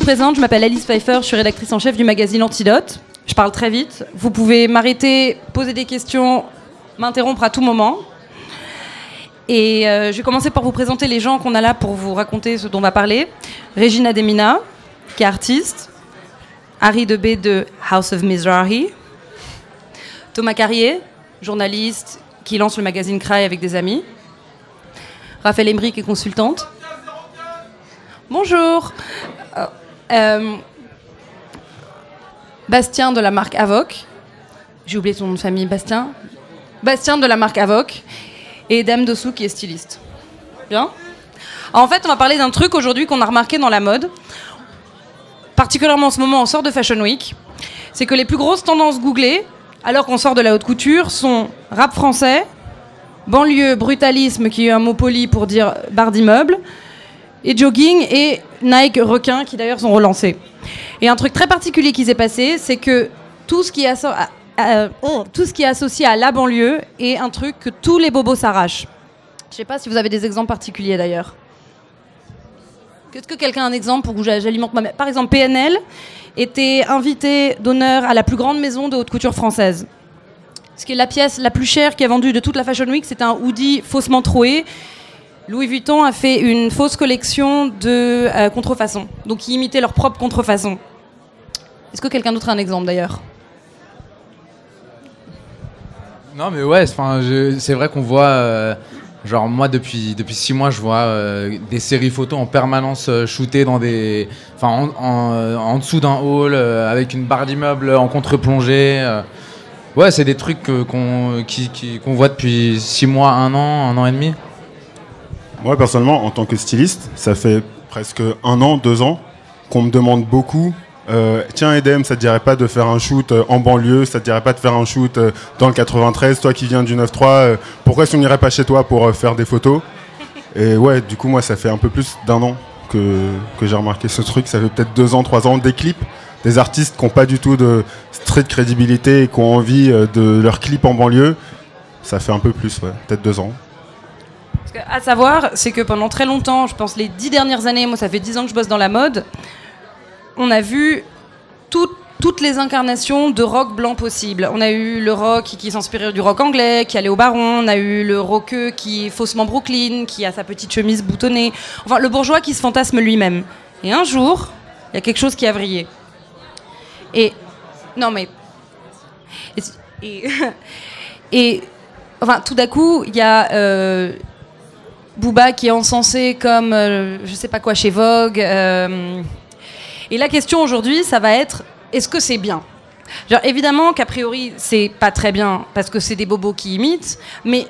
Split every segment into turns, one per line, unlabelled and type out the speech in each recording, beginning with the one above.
présente, je m'appelle Alice Pfeiffer, je suis rédactrice en chef du magazine Antidote. Je parle très vite. Vous pouvez m'arrêter, poser des questions, m'interrompre à tout moment. Et euh, je vais commencer par vous présenter les gens qu'on a là pour vous raconter ce dont on va parler. Regina Demina, qui est artiste. Harry Debé de House of Mizrahi. Thomas Carrier, journaliste qui lance le magazine Cry avec des amis. Raphaël Emmerich est consultante. Bonjour. Euh, Bastien de la marque Avoc. J'ai oublié son nom de famille, Bastien. Bastien de la marque Avoc. Et Dame Dossou qui est styliste. Bien En fait, on va parler d'un truc aujourd'hui qu'on a remarqué dans la mode. Particulièrement en ce moment, on sort de Fashion Week. C'est que les plus grosses tendances googlées, alors qu'on sort de la haute couture, sont rap français, banlieue, brutalisme, qui est un mot poli pour dire barre d'immeuble, et jogging et Nike requin qui d'ailleurs sont relancés. Et un truc très particulier qui s'est passé, c'est que tout ce qui est est associé à la banlieue est un truc que tous les bobos s'arrachent. Je sais pas si vous avez des exemples particuliers d'ailleurs. Est-ce que quelqu'un a un exemple pour que j'alimente ma Par exemple, PNL était invité d'honneur à la plus grande maison de haute couture française. Ce qui est la pièce la plus chère qui a vendue de toute la Fashion Week, c'est un hoodie faussement troué Louis Vuitton a fait une fausse collection de euh, contrefaçons, donc ils imitaient leur propre contrefaçon. Est-ce que quelqu'un d'autre a un exemple d'ailleurs?
Non, mais ouais, c'est vrai qu'on voit. Euh, genre, moi, depuis, depuis six mois, je vois euh, des séries photos en permanence shootées dans des. Enfin, en, dessous d'un hall, avec une barre d'immeuble en contre-plongée. ouais, c'est des trucs qu'on qu'on voit depuis six mois, un an, un an et demi.
Moi, personnellement, en tant que styliste, ça fait presque un an, deux ans qu'on me demande beaucoup euh, tiens Edem, ça te dirait pas de faire un shoot euh, en banlieue, ça te dirait pas de faire un shoot euh, dans le 93, toi qui viens du 9-3, pourquoi est-ce qu'on n'irait pas chez toi pour faire des photos? Et ouais, du coup moi ça fait un peu plus d'un an que, que j'ai remarqué ce truc, ça fait peut-être deux ans, trois ans, des clips, des artistes qui n'ont pas du tout de street crédibilité et qui ont envie de leur clip en banlieue, ça fait un peu plus, ouais, peut-être deux ans.
À savoir, c'est que pendant très longtemps, je pense les dix dernières années, moi ça fait dix ans que je bosse dans la mode, on a vu toutes les incarnations de rock blanc possible. On a eu le rock qui s'inspirait du rock anglais, qui allait au baron. On a eu le rockeux qui est faussement Brooklyn, qui a sa petite chemise boutonnée. Enfin, le bourgeois qui se fantasme lui-même. Et un jour, il y a quelque chose qui a vrillé. Et. Non, mais. Et. et, enfin, tout d'un coup, il y a. Euh, Booba qui est encensé comme euh, je sais pas quoi chez Vogue. Euh, et la question aujourd'hui, ça va être est-ce que c'est bien? Évidemment qu'a priori, c'est pas très bien parce que c'est des bobos qui imitent, mais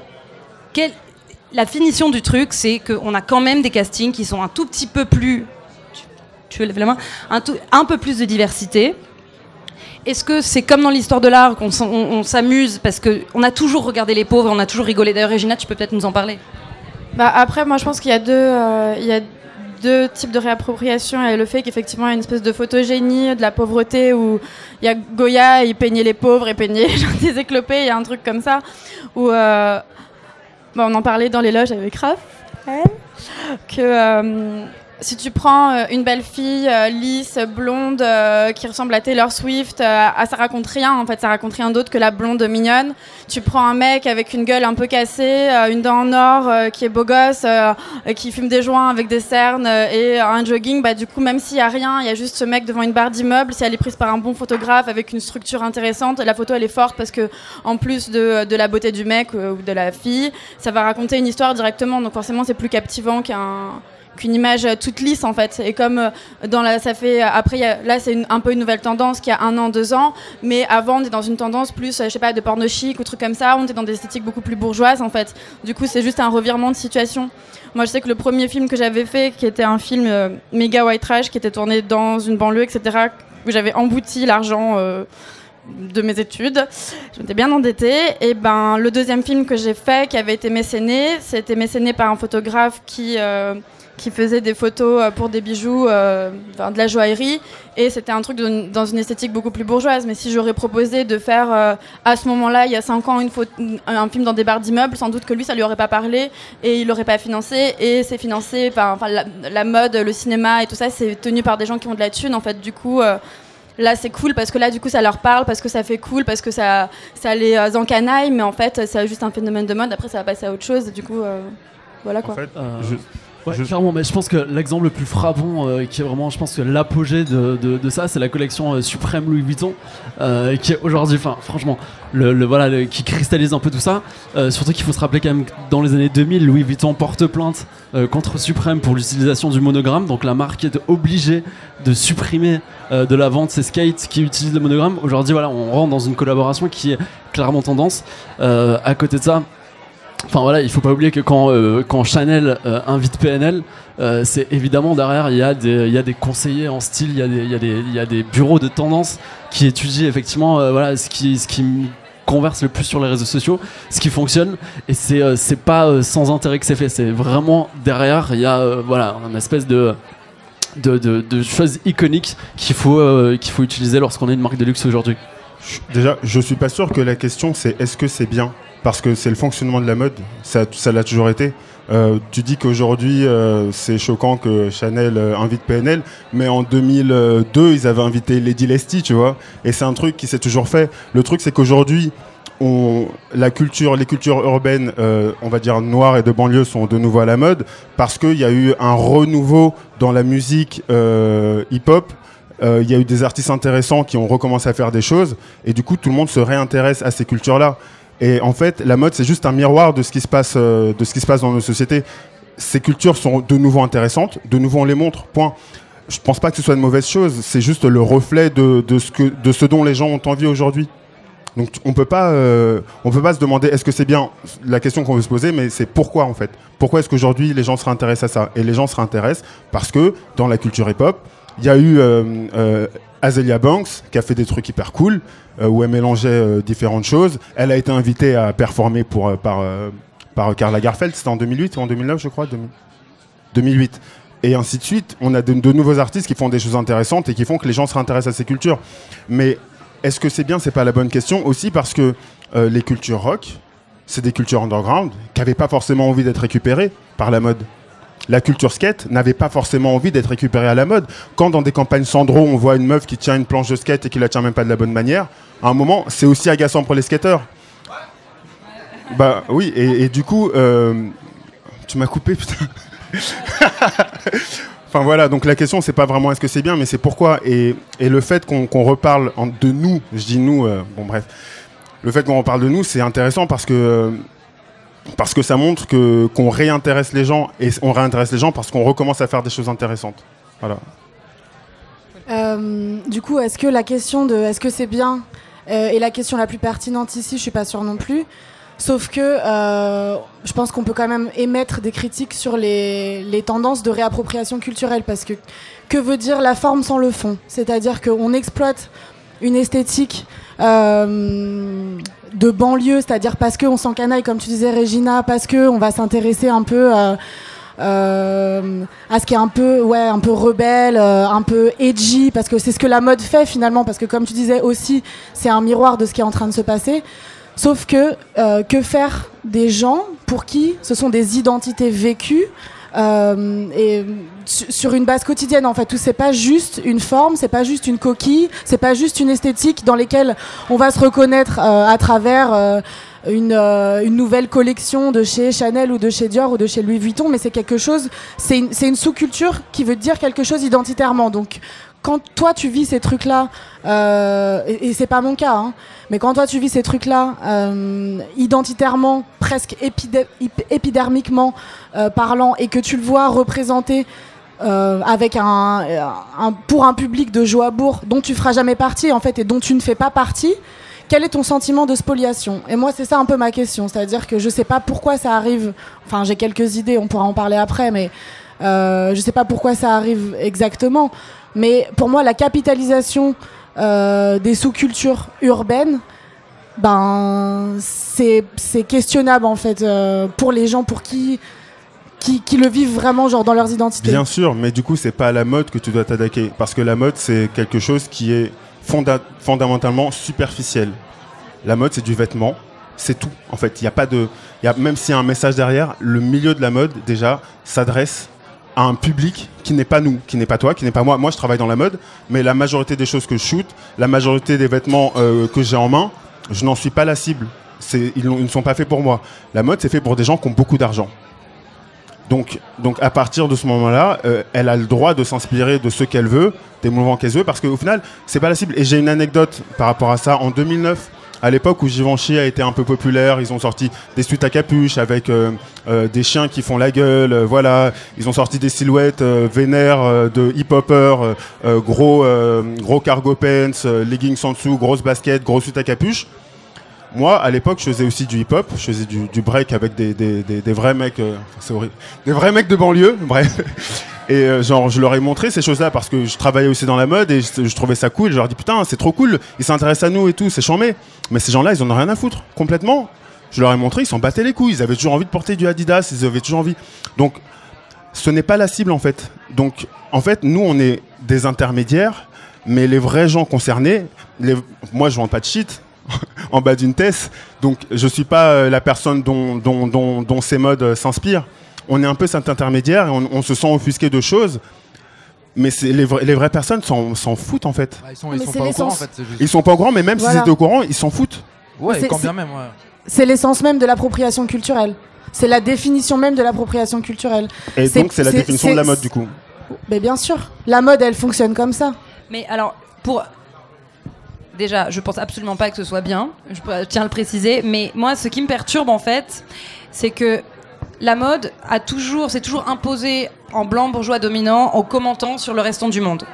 la finition du truc, c'est qu'on a quand même des castings qui sont un tout petit peu plus. Tu, lèves la main un, un peu plus de diversité. Est-ce que c'est comme dans l'histoire de l'art qu'on s'amuse parce qu'on a toujours regardé les pauvres, on a toujours rigolé? D'ailleurs, Regina, tu peux peut-être nous en parler
bah après, moi, je pense qu'il y a deux, euh, il y a deux types de réappropriation. et le fait qu'effectivement, il y a une espèce de photogénie de la pauvreté où il y a Goya, il peignait les pauvres et peignait des éclopés, il y a un truc comme ça. Où, euh, on en parlait dans les loges avec Raph, que euh, si tu prends euh, une belle fille euh, lisse, blonde, euh, qui ressemble à Taylor Swift, ça raconte rien en fait, ça raconte rien d'autre que la blonde mignonne. Tu prends un mec avec une gueule un peu cassée, une dent en or, qui est beau gosse, qui fume des joints avec des cernes et un jogging, bah du coup même s'il y a rien, il y a juste ce mec devant une barre d'immeuble. Si elle est prise par un bon photographe avec une structure intéressante, la photo elle est forte parce que en plus de, de la beauté du mec ou de la fille, ça va raconter une histoire directement. Donc forcément c'est plus captivant qu'un qu'une image toute lisse en fait. Et comme euh, dans la, ça fait après là c'est un peu une nouvelle tendance qui a un an, deux ans, mais avant on est dans une tendance plus, euh, je sais pas, de porno chic ou trucs comme ça. On est dans des esthétiques beaucoup plus bourgeoises en fait. Du coup c'est juste un revirement de situation. Moi je sais que le premier film que j'avais fait, qui était un film euh, méga white trash, qui était tourné dans une banlieue, etc., où j'avais embouti l'argent. de mes études. Je m'étais bien endettée. Et ben, le deuxième film que j'ai fait, qui avait été mécéné, c'était mécéné par un photographe qui, qui faisait des photos euh, pour des bijoux, euh, enfin, de la joaillerie, et c'était un truc de- dans une esthétique beaucoup plus bourgeoise. Mais si j'aurais proposé de faire euh, à ce moment-là, il y a 5 ans, une photo- un film dans des barres d'immeubles, sans doute que lui, ça lui aurait pas parlé et il l'aurait pas financé. Et c'est financé par enfin, la, la mode, le cinéma et tout ça, c'est tenu par des gens qui ont de la thune. En fait, du coup. euh, Là, c'est cool parce que là, du coup, ça leur parle, parce que ça fait cool, parce que ça, ça les encanaille, mais en fait, c'est juste un phénomène de mode. Après, ça va passer à autre chose. Du coup, euh, voilà quoi.
En fait,
Euh,
je-
Ouais,
Je-
clairement, mais je pense que l'exemple le plus frappant, euh, qui est vraiment, je pense que l'apogée de, de- de ça, c'est la collection euh, Suprême Louis Vuitton, euh, qui est aujourd'hui, enfin, franchement, le, le- voilà, le- qui cristallise un peu tout ça. Euh, surtout qu'il faut se rappeler quand même que dans les années 2000, Louis Vuitton porte plainte euh, contre Suprême pour l'utilisation du monogramme, donc la marque est obligée de supprimer de la vente ses skates qui utilisent le monogramme. Aujourd'hui, voilà, on rentre dans une collaboration qui est clairement tendance. À côté de ça. Enfin voilà, il faut pas oublier que quand, euh, Chanel euh, invite PNL, euh, c'est évidemment derrière il y, a des- conseillers en style, il y, a des- bureaux de tendance qui étudient effectivement euh, ce qui, ce converse le plus sur les réseaux sociaux, ce qui fonctionne, et c'est c'est pas sans intérêt que c'est fait, c'est vraiment derrière il y a voilà, une espèce de, de, de, choses iconiques qu'il faut, qu'il faut utiliser lorsqu'on est une marque de luxe aujourd'hui.
Déjà, je suis pas sûr que la question c'est est-ce que c'est bien? Parce que c'est le fonctionnement de la mode, ça l'a toujours été. Euh, tu dis qu'aujourd'hui euh, c'est choquant que Chanel euh, invite PNL, mais en 2002 ils avaient invité Lady Leslie, tu vois. Et c'est un truc qui s'est toujours fait. Le truc c'est qu'aujourd'hui la culture, les cultures urbaines, on va dire noires et de banlieue sont de nouveau à la mode parce qu'il y a eu un renouveau dans la musique hip-hop il y a eu des artistes intéressants qui ont recommencé à faire des choses et du coup tout le monde se réintéresse à ces cultures-là. Et en fait, la mode c'est juste un miroir de ce qui se passe, euh, de ce qui se passe dans nos sociétés. Ces cultures sont de nouveau intéressantes, de nouveau on les montre. Point. Je pense pas que ce soit une mauvaise chose. C'est juste le reflet de, ce que, de ce dont les gens ont envie aujourd'hui. Donc on peut euh, on peut pas se demander est-ce que c'est bien? La question qu'on veut se poser, mais c'est pourquoi en fait? Pourquoi est-ce qu'aujourd'hui les gens se réintéressent à ça? Et les gens se réintéressent parce que dans la culture hip-hop, il y a eu euh, Azealia Banks qui a fait des trucs hyper cool euh, où elle mélangeait euh, différentes choses. Elle a été invitée à performer pour euh, par par Karl Lagerfeld. C'était en 2008 ou en 2009, je crois. 2000 2008. Et ainsi de suite. On a de, nouveaux artistes qui font des choses intéressantes et qui font que les gens se réintéressent à ces cultures. Mais est-ce que c'est bien? C'est pas la bonne question. Aussi parce que les cultures rock, c'est des cultures underground qui n'avaient pas forcément envie d'être récupérées par la mode. La culture skate n'avait pas forcément envie d'être récupérée à la mode. Quand dans des campagnes Sandro, on voit une meuf qui tient une planche de skate et qui la tient même pas de la bonne manière, à un moment, c'est aussi agaçant pour les skateurs. Bah oui, et, du coup, euh, tu m'as coupé, putain. enfin voilà, donc la question, c'est pas vraiment est-ce que c'est bien, mais c'est pourquoi. Et, le fait qu'on reparle de nous, je dis nous, euh, bon bref, le fait qu'on reparle de nous, c'est intéressant parce que euh, parce que ça montre que qu'on réintéresse les gens et on réintéresse les gens parce qu'on recommence à faire des choses intéressantes. Voilà.
Euh, du coup, est-ce que la question de est-ce que c'est bien euh, est la question la plus pertinente ici Je suis pas sûre non plus. Sauf que euh, je pense qu'on peut quand même émettre des critiques sur les, les tendances de réappropriation culturelle parce que que veut dire la forme sans le fond? C'est-à-dire qu'on exploite une esthétique euh, de banlieue, c'est-à-dire parce qu'on s'encanaille, comme tu disais Régina, parce qu'on va s'intéresser un peu à, euh, à ce qui est un peu, un peu rebelle, euh, un peu edgy, parce que c'est ce que la mode fait finalement, parce que comme tu disais aussi, c'est un miroir de ce qui est en train de se passer. Sauf que, euh, que faire des gens pour qui ce sont des identités vécues euh, et su- sur une base quotidienne en fait. Où c'est pas juste une forme c'est pas juste une coquille c'est pas juste une esthétique dans lesquelles on va se reconnaître euh, à travers euh, une, euh, une nouvelle collection de chez Chanel ou de chez Dior ou de chez Louis Vuitton mais c'est quelque chose c'est une, une sous-culture qui veut dire quelque chose identitairement. Donc quand toi tu vis ces trucs là et, et c'est pas mon cas hein, mais quand toi tu vis ces trucs là identitairement presque épidermiquement euh, parlant et que tu le vois représenté euh, avec un, euh, un- pour un public de Joabourg dont tu feras jamais partie en fait et dont tu ne fais pas partie quel est ton sentiment de spoliation? Et moi, c'est ça un peu ma question. C'est-à-dire que je sais pas pourquoi ça arrive. Enfin, j'ai quelques idées, on pourra en parler après, mais euh, je sais pas pourquoi ça arrive exactement. Mais pour moi, la capitalisation euh, des sous-cultures urbaines, ben, c'est questionnable en fait euh, pour les gens pour qui qui, le vivent vraiment genre dans leurs identités.
Bien sûr, mais du coup, c'est pas à la mode que tu dois t'attaquer. Parce que la mode, c'est quelque chose qui est fonda- fondamentalement superficiel. La mode, c'est du vêtement. C'est tout. En fait, il y a pas de. même s'il y a un message derrière, le milieu de la mode, déjà, s'adresse un public qui n'est pas nous, qui n'est pas toi, qui n'est pas moi. Moi, je travaille dans la mode, mais la majorité des choses que je shoot, la majorité des vêtements euh, que j'ai en main, je n'en suis pas la cible. Ils ne sont pas faits pour moi. La mode, c'est fait pour des gens qui ont beaucoup d'argent. Donc, donc à partir de ce moment-là, euh, elle a le droit de s'inspirer de ce qu'elle veut, des mouvements qu'elle veut, parce qu'au final, c'est pas la cible. Et j'ai une anecdote par rapport à ça. En 2009, à l'époque où Givenchy a été un peu populaire, ils ont sorti des suites à capuche avec euh, euh, des chiens qui font la gueule, euh, voilà. Ils ont sorti des silhouettes vénères de hip-hopper, euh, gros, gros cargo pants, leggings en dessous, grosse basket, gros suite à capuche. Moi, à l'époque, je faisais aussi du hip-hop, je faisais du, break avec des, des, des, vrais mecs, euh, des vrais mecs de banlieue, bref. Et euh, genre, je leur ai montré ces choses-là parce que je travaillais aussi dans la mode et je, trouvais ça cool. Je leur dis putain, c'est trop cool, ils s'intéressent à nous et tout, c'est chambé. Mais ces gens-là, ils en ont rien à foutre, complètement. Je leur ai montré, ils s'en battaient les couilles, ils avaient toujours envie de porter du Adidas, ils avaient toujours envie. Donc, ce n'est pas la cible en fait. Donc, en fait, nous, on est des intermédiaires, mais les vrais gens concernés, moi, je vends pas de shit en bas d'une thèse, donc je suis pas euh, la personne dont, dont, dont, dont ces modes euh, s'inspirent. On est un peu cet intermédiaire et on, on se sent offusqué de choses, mais les, vra- les vraies personnes s'en foutent en fait.
Bah, ils sont, ils sont pas au courant en
l'essence.
fait. c'est juste-
Ils sont pas au courant, mais même
Voilà.
s'ils étaient au courant, ils s'en foutent.
Ouais,
C'est-
quand
c'est-
bien même. ouais.
C'est l'essence même de l'appropriation culturelle. C'est la définition même de l'appropriation culturelle.
Et donc c'est la définition de la mode du coup.
Mais bien sûr, la mode, elle fonctionne comme ça.
Mais alors, pour. Déjà, je pense absolument pas que ce soit bien, je tiens à le préciser, mais moi, ce qui me perturbe en fait, c'est que la mode a toujours, c'est toujours imposé en blanc bourgeois dominant en commentant sur le restant du monde.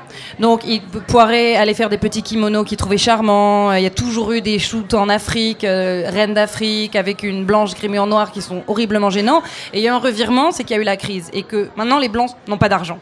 Donc, il Poiré allait faire des petits kimonos qu'il trouvait charmants. euh, Il y a toujours eu des shoots en Afrique, euh, reine d'Afrique, avec une blanche grimée en noir qui sont horriblement gênants. Et il y a un revirement, c'est qu'il y a eu la crise et que maintenant les blancs n'ont pas d'argent.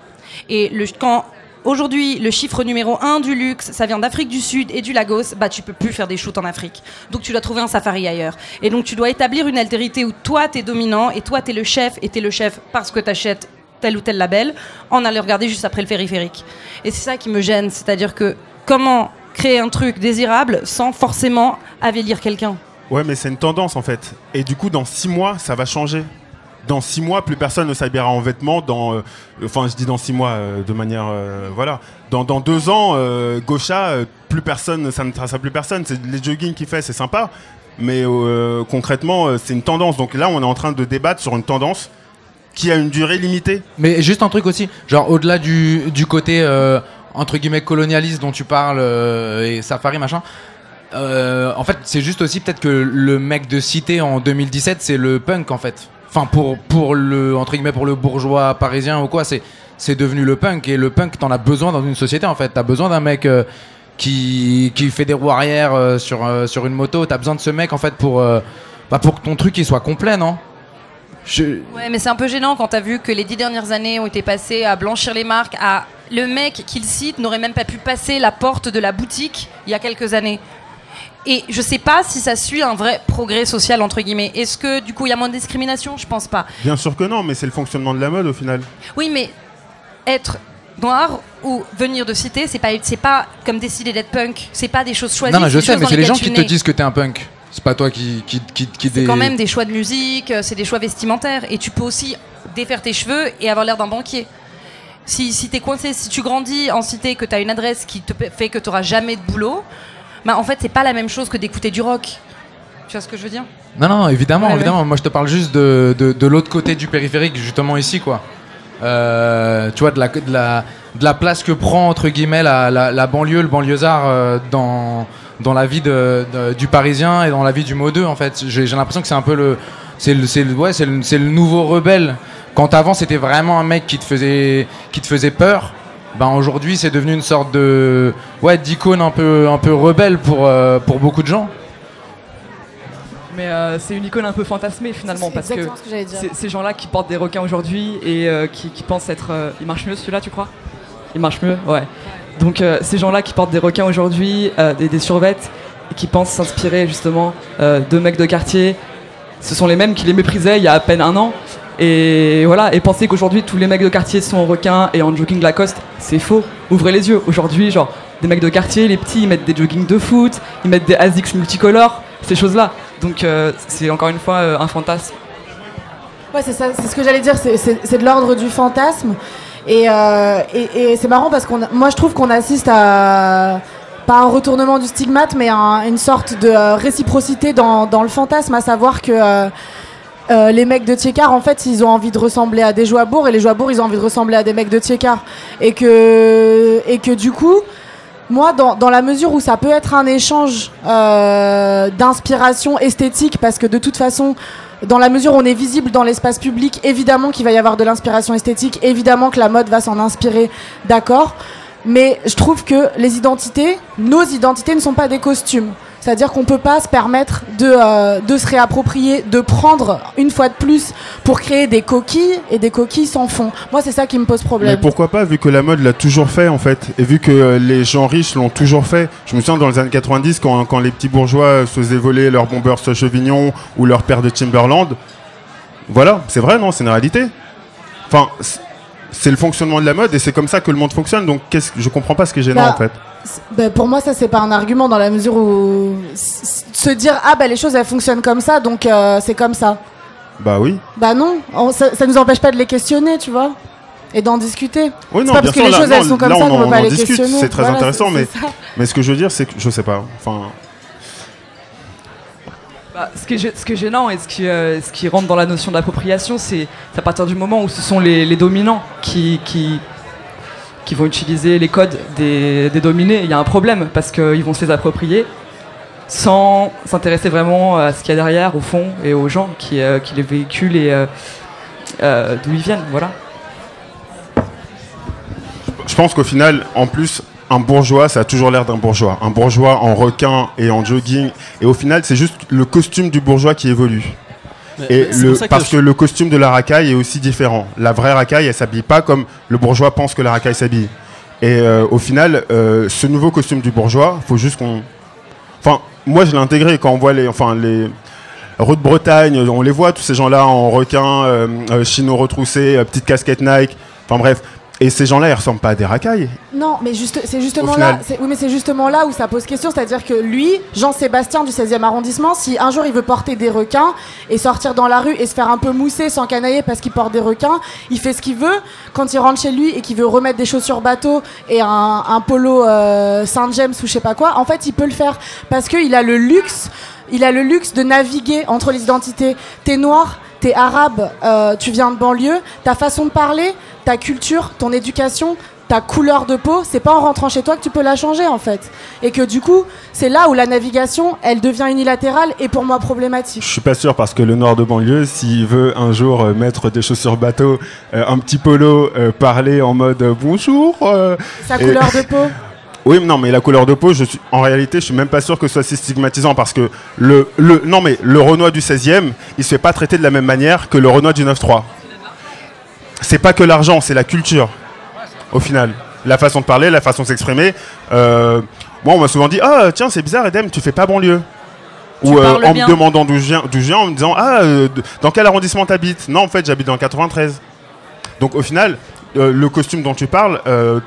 Et le, quand aujourd'hui le chiffre numéro 1 du luxe, ça vient d'Afrique du Sud et du Lagos, bah tu peux plus faire des shoots en Afrique. Donc tu dois trouver un safari ailleurs. Et donc tu dois établir une altérité où toi t'es dominant et toi t'es le chef et t'es le chef parce que t'achètes tel ou tel label en allant regarder juste après le périphérique. Et c'est ça qui me gêne, c'est-à-dire que comment créer un truc désirable sans forcément avilir quelqu'un?
Ouais, mais c'est une tendance en fait. Et du coup, dans six mois, ça va changer. Dans six mois, plus personne ne s'habillera en vêtements. Dans, euh, enfin, je dis dans six mois euh, de manière, euh, voilà. Dans, deux ans, Gaucha, plus personne, ça ne trace plus personne. C'est les joggings qu'il fait, c'est sympa, mais concrètement, c'est une tendance. Donc là, on est en train de débattre sur une tendance qui a une durée limitée.
Mais juste un truc aussi, genre au-delà du, du côté entre guillemets colonialiste dont tu parles et safari machin. en fait, c'est juste aussi peut-être que le mec de cité en 2017, c'est le punk en fait. Enfin, pour, pour le entre guillemets pour le bourgeois parisien ou quoi, c'est devenu le punk et le punk t'en as besoin dans une société en fait. T'as besoin d'un mec euh, qui, fait des roues arrière euh, sur euh, sur une moto. T'as besoin de ce mec en fait pour bah, pour que ton truc il soit complet, non?
Ouais, mais c'est un peu gênant quand t'as vu que les dix dernières années ont été passées à blanchir les marques, à le mec qu'il cite n'aurait même pas pu passer la porte de la boutique il y a quelques années. Et je sais pas si ça suit un vrai progrès social entre guillemets. Est-ce que du coup il y a moins de discrimination? Je pense pas.
Bien sûr que non, mais c'est le fonctionnement de la mode au final.
Oui, mais être noir ou venir de cité, c'est pas c'est pas comme décider d'être punk. C'est pas des choses choisies.
Non, mais je sais, mais c'est les gens
tu
qui te disent que t'es un punk. C'est pas toi qui qui qui, qui
C'est quand même des choix de musique, euh, c'est des choix vestimentaires. Et tu peux aussi défaire tes cheveux et avoir l'air d'un banquier. Si, si t'es coincé, si tu grandis en cité, que t'as une adresse qui te fait que t'auras jamais de boulot, bah en fait c'est pas la même chose que d'écouter du rock. Tu vois ce que je veux dire?
Non, non, évidemment,
Ouais, ouais.
évidemment. Moi, je te parle juste de, de, de l'autre côté du périphérique, justement ici, quoi. Euh, tu vois, de la, de, la, de la place que prend, entre guillemets, la, la, la banlieue, le banlieusard euh, dans, dans la vie de, du Parisien et dans la vie du modeux, en fait. J'ai l'impression que c'est un peu le... C'est le, le, ouais, le, c'est le nouveau rebelle. Quand avant, c'était vraiment un mec qui te faisait, qui te faisait peur, ben aujourd'hui, c'est devenu une sorte de... Ouais, d'icône un peu, un peu rebelle pour, euh, pour beaucoup de gens.
Mais euh, c'est une icône un peu fantasmée finalement
C'est
parce que
exactement ce que j'allais dire.
c'est- ces gens-là qui portent des requins aujourd'hui et euh, qui, qui pensent être. euh, il marche mieux celui-là, tu crois? Il marche mieux Ouais. Donc euh, ces gens-là qui portent des requins aujourd'hui, euh, des, des survêtes, et qui pensent s'inspirer justement euh, de mecs de quartier, ce sont les mêmes qui les méprisaient il y a à peine un an. Et voilà, et penser qu'aujourd'hui tous les mecs de quartier sont en requin et en jogging Lacoste, c'est faux. Ouvrez les yeux. Aujourd'hui, genre, des mecs de quartier, les petits, ils mettent des joggings de foot, ils mettent des ASICS multicolores, ces choses-là. Donc euh, c'est encore une fois euh, un fantasme.
Ouais, c'est ça, c'est ce que j'allais dire, c'est- de l'ordre du fantasme. Et, euh, c'est marrant parce qu'on, moi je trouve qu'on assiste à pas un retournement du stigmate, mais un- une sorte de réciprocité dans le fantasme, à savoir que euh, les mecs de Tchekar, en fait, ils ont envie de ressembler à des Joabourg et les Joabourg, ils ont envie de ressembler à des mecs de Tchekar. Et que, et que du coup, moi, dans, dans la mesure où ça peut être un échange euh, d'inspiration esthétique, parce que de toute façon, dans la mesure où on est visible dans l'espace public, évidemment qu'il va y avoir de l'inspiration esthétique, évidemment que la mode va s'en inspirer, d'accord. Mais je trouve que les identités, nos identités ne sont pas des costumes. C'est-à-dire qu'on peut pas se permettre de, euh, de se réapproprier, de prendre une fois de plus pour créer des coquilles et des coquilles sans fond. Moi, c'est ça qui me pose
Mais
problème.
pourquoi pas, vu que la mode l'a toujours fait en fait, et vu que les gens riches l'ont toujours fait. Je me souviens dans les années 90, quand, quand les petits bourgeois se faisaient voler leurs bombers Chevignon ou leur paire de Timberland. Voilà, c'est vrai, non C'est une réalité. Enfin, c'est le fonctionnement de la mode et c'est comme ça que le monde fonctionne. Donc, qu'est-ce que je comprends pas ce qui est gênant
Bah,
en fait.
C'est- ben, pour moi, ça c'est pas un argument dans la mesure où se dire ah bah les choses elles fonctionnent comme ça donc euh, c'est comme ça.
Bah oui.
Bah non, on- ça, ça nous empêche pas de les questionner, tu vois, et d'en discuter.
Oui,
C'est
non,
pas
bien
parce que
sûr,
les
là,
choses
non,
elles sont comme
là,
ça
on
qu'on peut pas les
discute,
questionner.
c'est très
Voilà,
intéressant,
c'est-
mais,
c'est
mais ce que je veux dire, c'est que je sais pas. Enfin,
Bah, ce, qui est, gênant et ce qui, euh, rentre dans la notion d'appropriation, c'est à partir du moment où ce sont les, dominants qui, vont utiliser les codes des, dominés. Il y a un problème parce qu'ils vont se les approprier sans s'intéresser vraiment à ce qu'il y a derrière, au fond, et aux gens qui, euh, les véhiculent et euh, d'où ils viennent. Voilà.
je pense qu'au final, en plus, un bourgeois, ça a toujours l'air d'un bourgeois. Un bourgeois en requin et en jogging. Et au final, c'est juste le costume du bourgeois qui évolue.
Mais-
Et le, parce que le costume de la racaille est aussi différent. La vraie racaille, elle s'habille pas comme le bourgeois pense que la racaille s'habille. Et euh, au final, euh, ce nouveau costume du bourgeois, faut juste qu'on. Enfin, moi, je l'ai intégré quand on voit les, enfin les Route Bretagne, on les voit tous ces gens-là en requin, euh, chino retroussé, petite casquette Nike. Enfin bref. Et ces gens-là, ils ressemblent pas à des racailles.
Non, mais juste, c'est justement là. c'est- Oui, mais c'est justement là où ça pose question, c'est-à-dire que lui, Jean-Sébastien du 16e arrondissement, si un jour il veut porter des requins et sortir dans la rue et se faire un peu mousser sans canailler parce qu'il porte des requins, il fait ce qu'il veut. Quand il rentre chez lui et qu'il veut remettre des chaussures bateau et un, un polo euh, Saint James ou je sais pas quoi, en fait, il peut le faire parce qu'il a le luxe. Il a le luxe de naviguer entre les identités. T'es noir, t'es arabe, euh, tu viens de banlieue, ta façon de parler, ta culture, ton éducation, ta couleur de peau, c'est pas en rentrant chez toi que tu peux la changer en fait. Et que du coup, c'est là où la navigation, elle devient unilatérale et pour moi problématique.
Je suis pas sûr parce que le noir de banlieue, s'il veut un jour euh, mettre des chaussures bateau, euh, un petit polo, euh, parler en mode bonjour. euh,
Sa
Et-
couleur de peau.
Oui, non, mais la couleur de peau, je suis, en réalité, je suis même pas sûr que ce soit si stigmatisant parce que le, le, non, mais le Renoir du 16e, il se fait pas traiter de la même manière que le Renoir du 9-3. C'est pas que l'argent, c'est la culture, au final. La façon de parler, la façon de s'exprimer. Euh, moi, on m'a souvent dit Ah, tiens, c'est bizarre, Edem, tu fais pas banlieue. Ou euh, en
bien.
me demandant d'où je viens, en me disant Ah, euh, dans quel arrondissement t'habites? Non, en fait, j'habite dans le 93. Donc, au final, le costume dont tu parles,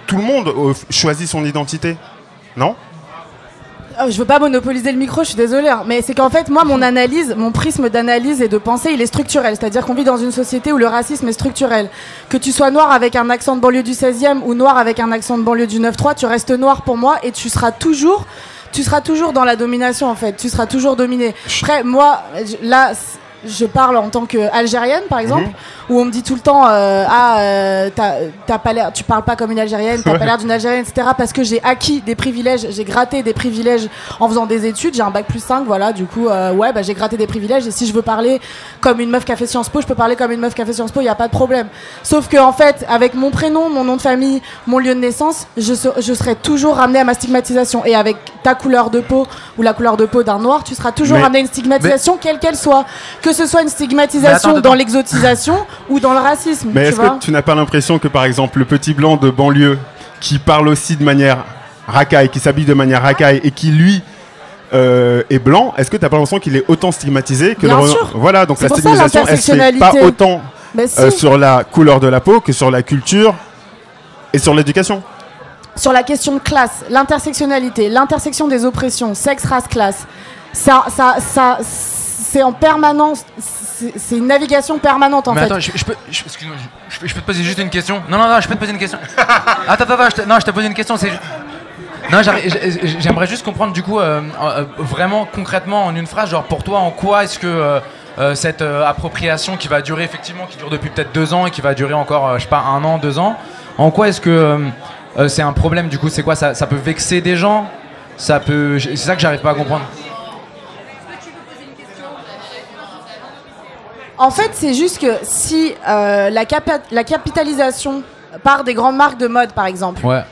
tout le monde choisit son identité. Non?
Oh, je veux pas monopoliser le micro, je suis désolée, hein, mais c'est qu'en fait, moi, mon analyse, mon prisme d'analyse et de pensée, il est structurel. C'est-à-dire qu'on vit dans une société où le racisme est structurel. Que tu sois noir avec un accent de banlieue du 16e ou noir avec un accent de banlieue du 9-3, tu restes noir pour moi et tu seras toujours. Tu seras toujours dans la domination en fait, tu seras toujours dominé. Après, moi, là, je parle en tant qu'Algérienne par exemple, où on me dit tout le temps euh, Ah, euh, pas l'air, tu parles pas comme une Algérienne, t'as pas l'air d'une Algérienne, etc. Parce que j'ai acquis des privilèges, j'ai gratté des privilèges en faisant des études. J'ai un bac plus 5, voilà, du coup, euh, ouais, bah, j'ai gratté des privilèges. Et si je veux parler comme une meuf qui a fait Sciences Po, je peux parler comme une meuf qui a fait Sciences Po, il n'y a pas de problème. Sauf que, en fait, avec mon prénom, mon nom de famille, mon lieu de naissance, je, se- je serai toujours ramené à ma stigmatisation. Et avec ta couleur de peau ou la couleur de peau d'un noir, tu seras toujours
Mais-
ramené à une stigmatisation, quelle qu'elle soit. Que ce soit une stigmatisation
attends,
dans l'exotisation ou dans le racisme.
Mais est-ce que tu n'as pas l'impression que, par exemple, le petit blanc de banlieue qui parle aussi de manière racaille, qui s'habille de manière racaille et qui, lui, euh, est blanc, est-ce que tu n'as pas l'impression qu'il est autant stigmatisé que
Bien
le
sûr.
Voilà, donc la stigmatisation, elle se fait pas autant.
Bah, si.
euh, sur la couleur de la peau que sur la culture et sur l'éducation.
sur la question de classe, l'intersectionnalité, l'intersection des oppressions, sexe, race, classe, ça, ça, ça, c'est en permanence, c'est une navigation permanente en
Mais
fait.
attends, je, je peux, je- excuse-moi, je, je- peux te poser juste une question? Non, non, non, je peux te poser une question. attends, attends, attends, je te, non, je t'ai posé une question. C'est, non, j'aimerais juste comprendre du coup, euh, euh, vraiment concrètement en une phrase, genre pour toi, en quoi est-ce que euh, euh, cette euh, appropriation qui va durer effectivement, qui dure depuis peut-être deux ans et qui va durer encore, euh, je sais pas, un an, deux ans, en quoi est-ce que euh, euh, c'est un problème du coup C'est quoi ça, ça peut vexer des gens? Ça peut, c'est ça que j'arrive pas à comprendre.
En fait, c'est juste que si euh, la, capa- la capitalisation par des grandes marques de mode, par exemple,
Ouais.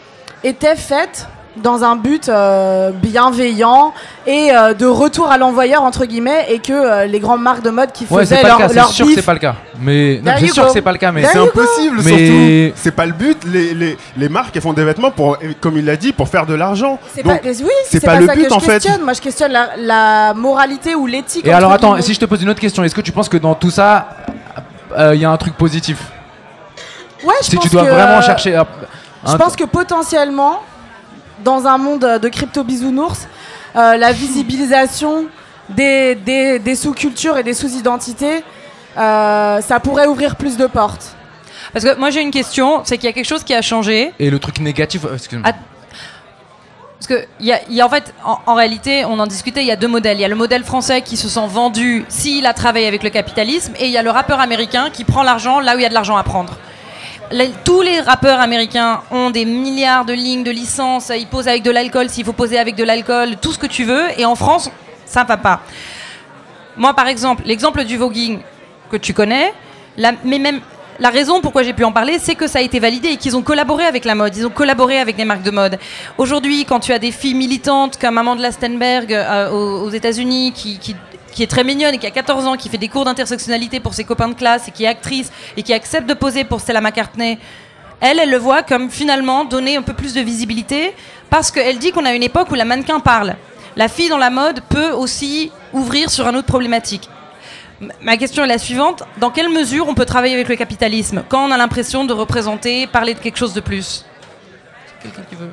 était faite dans un but euh, bienveillant et euh, de retour à l'envoyeur entre guillemets et que euh, les grandes marques de mode qui
Ouais,
faisaient leur,
le cas.
leur
C'est sûr que c'est pas le cas. Mais non, c'est sûr
go.
que c'est pas le cas. Mais
C'est impossible
Mais-
surtout. C'est pas le but. Les, les, les marques elles font des vêtements pour, comme il l'a dit, pour faire de l'argent.
C'est
Donc,
pas, oui,
c'est pas
pas,
le
ça
but,
que
en
je
fait.
questionne. Moi, je questionne la, la moralité ou l'éthique.
Et alors attends,
guillemets.
si je te pose une autre question, est-ce que tu penses que dans tout ça, il y a un truc positif?
Ouais, je
Si
pense
tu dois
que,
vraiment chercher. un-
Je pense que potentiellement, dans un monde de crypto bisounours, euh, la visibilisation des, des, des sous-cultures et des sous-identités, euh, ça pourrait ouvrir plus de portes.
Parce que moi j'ai une question, c'est qu'il y a quelque chose qui a changé.
Et le truc négatif, euh, excuse-moi.
Ah, Parce que il y a, y a en fait, en, en réalité, on en discutait, il y a deux modèles. Il y a le modèle français qui se sent vendu s'il a travaillé avec le capitalisme, et il y a le rappeur américain qui prend l'argent là où il y a de l'argent à prendre. Tous les rappeurs américains ont des milliards de lignes de licences, ils posent avec de l'alcool s'il faut poser avec de l'alcool, tout ce que tu veux, et en France, ça va pas. Moi, par exemple, l'exemple du voguing que tu connais, la, mais même la raison pourquoi j'ai pu en parler, c'est que ça a été validé et qu'ils ont collaboré avec la mode, ils ont collaboré avec des marques de mode. Aujourd'hui, quand tu as des filles militantes comme Amanda Stenberg euh, aux, aux États-Unis qui- qui est très mignonne et qui a 14 ans, qui fait des cours d'intersectionnalité pour ses copains de classe et qui est actrice et qui accepte de poser pour Stella McCartney, elle, elle le voit comme finalement donner un peu plus de visibilité parce qu'elle dit qu'on a une époque où la mannequin parle. La fille dans la mode peut aussi ouvrir sur un autre problématique. Ma question est la suivante. Dans quelle mesure on peut travailler avec le capitalisme quand on a l'impression de représenter, parler de quelque chose de plus? Quelqu'un qui veut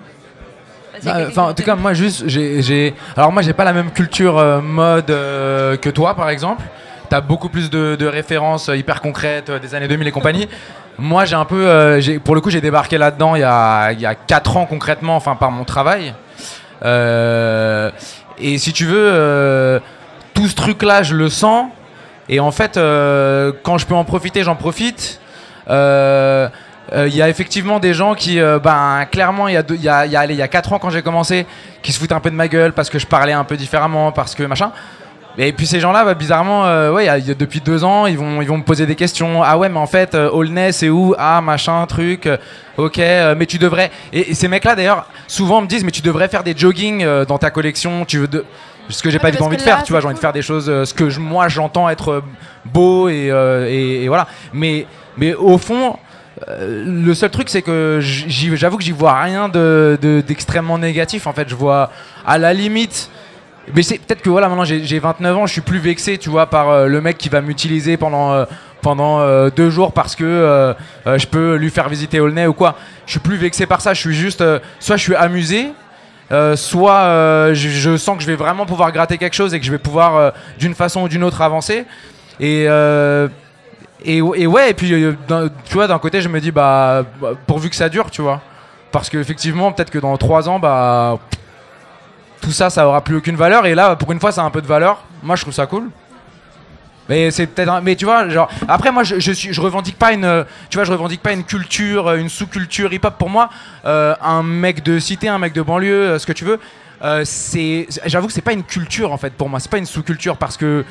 Enfin,
qui
en tout cas, moi, juste, j'ai, alors moi, j'ai pas la même culture euh, mode euh, que toi, par exemple. T'as beaucoup plus de, références euh, hyper concrètes des années 2000 et compagnie. Moi, j'ai un peu, pour le coup, j'ai débarqué là-dedans il y a, y a 4 ans concrètement, enfin par mon travail. Et si tu veux, tout ce truc-là, je le sens. Et en fait, quand je peux en profiter, j'en profite. Il y a effectivement des gens qui, euh, ben, clairement, il y a, deux- il y, a, il y a, allez, il y a 4 ans quand j'ai commencé, qui se foutent un peu de ma gueule parce que je parlais un peu différemment, parce que machin. Et puis ces gens-là, bah, bizarrement, euh, ouais, il y a- il y a- depuis deux ans, ils vont, ils vont me poser des questions. Ah ouais, mais en fait, euh, Aulnay, c'est où? Ah, machin, truc. euh, ok, euh, mais tu devrais. Et, et ces mecs-là, d'ailleurs, souvent me disent, mais tu devrais faire des jogging euh, dans ta collection. Tu veux de. Ce que j'ai
Ouais,
pas du tout envie de faire,
là,
tu vois, j'ai envie de faire des choses, euh, ce que je- moi j'entends être euh, beau et, euh, et- et voilà. Mais, mais au fond, euh, le seul truc, c'est que j'avoue que j'y vois rien de- de- d'extrêmement négatif. En fait, je vois à la limite. Mais c'est peut-être que voilà, maintenant j'ai j'ai 29 ans, je suis plus vexé, tu vois, par euh, le mec qui va m'utiliser pendant, euh, pendant deux jours parce que je peux lui faire visiter Aulnay ou quoi. Je suis plus vexé par ça, je suis juste. soit je suis amusé, soit je, sens que je vais vraiment pouvoir gratter quelque chose et que je vais pouvoir d'une façon ou d'une autre avancer. Et, et, ouais, et puis euh, tu vois, d'un côté, je me dis, bah, pourvu que ça dure, tu vois. Parce qu'effectivement, peut-être que dans trois ans, bah, tout ça, ça aura plus aucune valeur. Et là, pour une fois, ça a un peu de valeur. Moi, je trouve ça cool. Mais c'est peut-être, mais tu vois, genre après moi je, je revendique pas une, tu vois, je revendique pas une culture, une sous-culture hip-hop. Pour moi, euh, un mec de cité, un mec de banlieue, euh, ce que tu veux, c'est, j'avoue que c'est pas une culture en fait pour moi. C'est pas une sous-culture parce que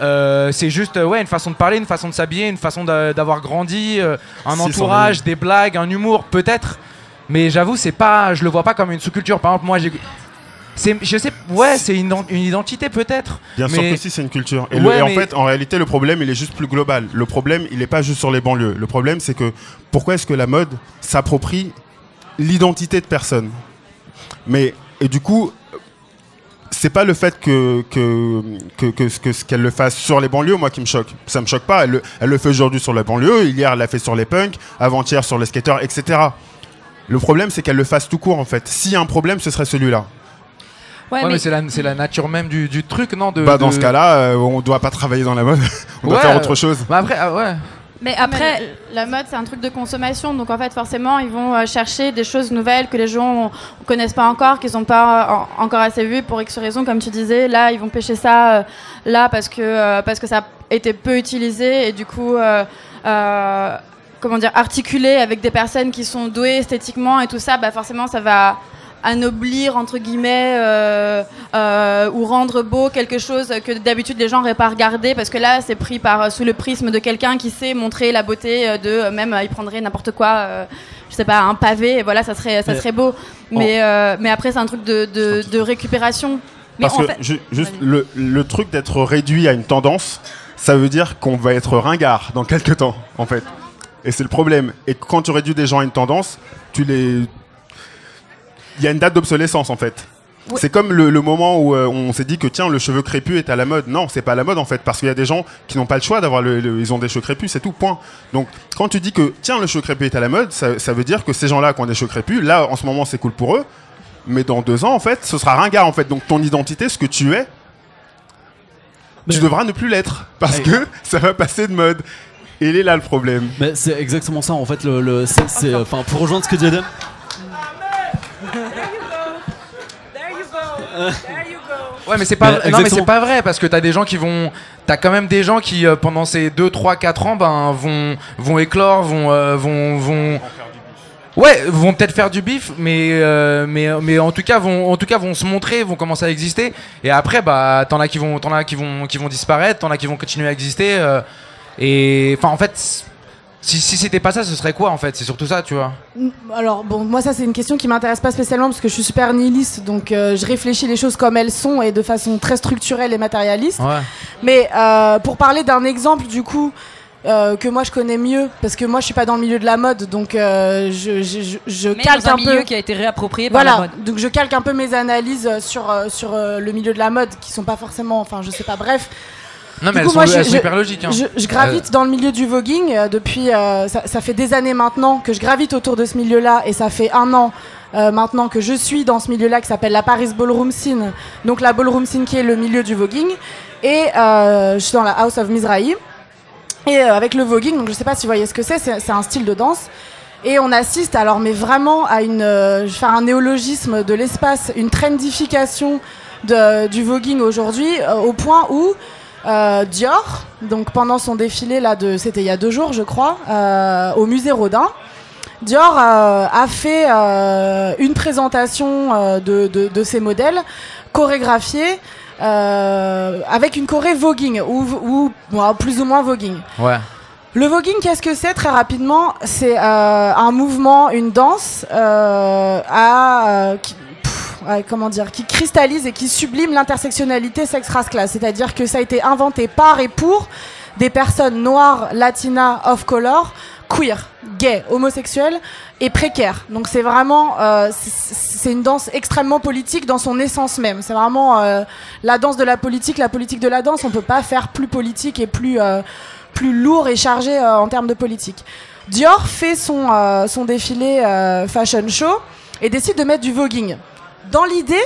euh, c'est juste euh, ouais une façon de parler, une façon de s'habiller, une façon d'a- d'avoir grandi, euh, un entourage, des blagues, un humour peut-être. Mais j'avoue c'est pas, je le vois pas comme une sous-culture. Par exemple moi j'ai, c'est, je sais, ouais c'est une, une identité peut-être.
Bien sûr que si, c'est une culture. Et, le-
Ouais,
et en
mais-
fait, en réalité, le problème, il est juste plus global. Le problème, il n'est pas juste sur les banlieues. Le problème, c'est que pourquoi est-ce que la mode s'approprie l'identité de personnes Mais, et du coup, c'est pas le fait que que que que, que ce qu'elle le fasse sur les banlieues moi qui me choque. Ça me choque pas. Elle le, elle le fait aujourd'hui sur les banlieues. Hier elle l'a fait sur les punks avant-hier sur les skateurs etc le problème c'est qu'elle le fasse tout court en fait. S'il y a un problème ce serait celui-là.
Ouais,
Ouais,
mais
mais c'est la, c'est la nature même du, du truc, non de,
bah dans
de-
ce cas-là euh, on doit pas travailler dans la mode. On doit
Ouais,
faire autre chose.
Bah après, ah ouais.
Mais
Après, la mode, c'est un truc de consommation. Donc, en fait, forcément, ils vont euh, chercher des choses nouvelles que les gens ne connaissent pas encore, qu'ils n'ont pas euh, en- encore assez vues pour X raisons, comme tu disais. Là, ils vont pêcher ça euh, là parce que, euh, parce que ça a été peu utilisé et du coup. euh, euh, comment dire, articulé avec des personnes qui sont douées esthétiquement et tout ça, bah forcément, ça va anoblir entre guillemets euh, euh, ou rendre beau quelque chose que d'habitude les gens n'auraient pas regardé parce que là c'est pris par sous le prisme de quelqu'un qui sait montrer la beauté euh, de euh, même euh, il prendrait n'importe quoi euh, je sais pas un pavé et voilà ça serait ça serait beau mais euh, mais après c'est un truc de, de, de récupération
mais
Parce
en
que
fait,
juste le, le truc d'être réduit à une tendance, ça veut dire qu'on va être ringard dans quelques temps, en fait. Et c'est le problème. Et quand tu réduis des gens à une tendance, tu les. Il y a une date d'obsolescence, en fait.
Ouais.
C'est comme le, le moment où euh, on s'est dit que tiens le cheveu crépus est à la mode. Non, c'est pas à la mode en fait parce qu'il y a des gens qui n'ont pas le choix d'avoir le, le- ils ont des cheveux crépus, c'est tout point. Donc quand tu dis que tiens le cheveu crépus est à la mode, ça, ça veut dire que ces gens-là qui ont des cheveux crépus, là en ce moment c'est cool pour eux, mais dans deux ans en fait ce sera ringard en fait. Donc ton identité, ce que tu es,
Mais-
tu devras ne plus l'être parce
Ouais.
que ça va passer de mode. Et il est là le problème.
Mais c'est exactement ça en fait. Le, le- c'est, c'est, enfin, pour rejoindre ce que dit Eden.
Ouais, mais c'est pas,
Mais
non, mais c'est pas vrai parce que t'as des gens qui vont, t'as quand même des gens qui euh, pendant ces 2, 3, 4 ans, ben vont, vont éclore, vont, euh, vont, vont. Ouais, vont peut-être faire du bif, mais, euh, mais, mais en tout cas vont, en tout cas vont se montrer, vont commencer à exister. Et après, bah, t'en as qui vont, t'en as qui vont, qui vont disparaître, t'en as qui vont continuer à exister. euh, et enfin, en fait, si, si c'était pas ça, ce serait quoi en fait? C'est surtout ça, tu vois.
Mm, Alors bon, moi ça c'est une question qui m'intéresse pas spécialement parce que je suis super nihiliste, donc euh, je réfléchis les choses comme elles sont et de façon très structurelle et matérialiste.
Ouais.
Mais euh, pour parler d'un exemple du coup euh, que moi je connais mieux, parce que moi je suis pas dans le milieu de la mode, donc euh, je, je, je,
mais
calque
dans un
un
milieu
peu.
qui a été réapproprié par la
Voilà,
mode.
donc je calque un peu mes analyses sur, sur le milieu de la mode qui sont pas forcément, enfin je sais pas, bref.
Non,
Du
mais
coup,
elles sont,
moi, je-
elles sont
je-
hyper logiques. Hein.
Je, je gravite dans le milieu du voguing euh, depuis. euh, ça, ça fait des années maintenant que je gravite autour de ce milieu-là et ça fait un an euh, maintenant que je suis dans ce milieu-là qui s'appelle la Paris Ballroom Scene. Donc la Ballroom Scene qui est le milieu du voguing. Et euh, je suis dans la House of Mizrahi. Et euh, avec le voguing, donc je sais pas si vous voyez ce que c'est, c'est c'est un style de danse. Et on assiste alors, mais vraiment à une, euh, je vais faire un néologisme de l'espace, une trendification de- du voguing aujourd'hui, euh, au point où euh, Dior, donc pendant son défilé là de, c'était il y a deux jours je crois, euh, au musée Rodin, Dior euh, a fait euh, une présentation euh, de, de, de ses modèles chorégraphiés euh, avec une choré voguing ou, ou bon, plus ou moins voguing.
Ouais.
Le voguing, qu'est-ce que c'est très rapidement? C'est euh, un mouvement, une danse euh, à, euh, qui, comment dire, qui cristallise et qui sublime l'intersectionnalité sexe-race-classe. C'est-à-dire que ça a été inventé par et pour des personnes noires, latinas, off-color, queer, gays, homosexuels et précaires. Donc c'est vraiment, euh, c'est une danse extrêmement politique dans son essence même. C'est vraiment euh, la danse de la politique, la politique de la danse. On peut pas faire plus politique et plus euh, plus lourd et chargé euh, en termes de politique. Dior fait son, euh, son défilé euh, fashion show et décide de mettre du voguing. Dans l'idée,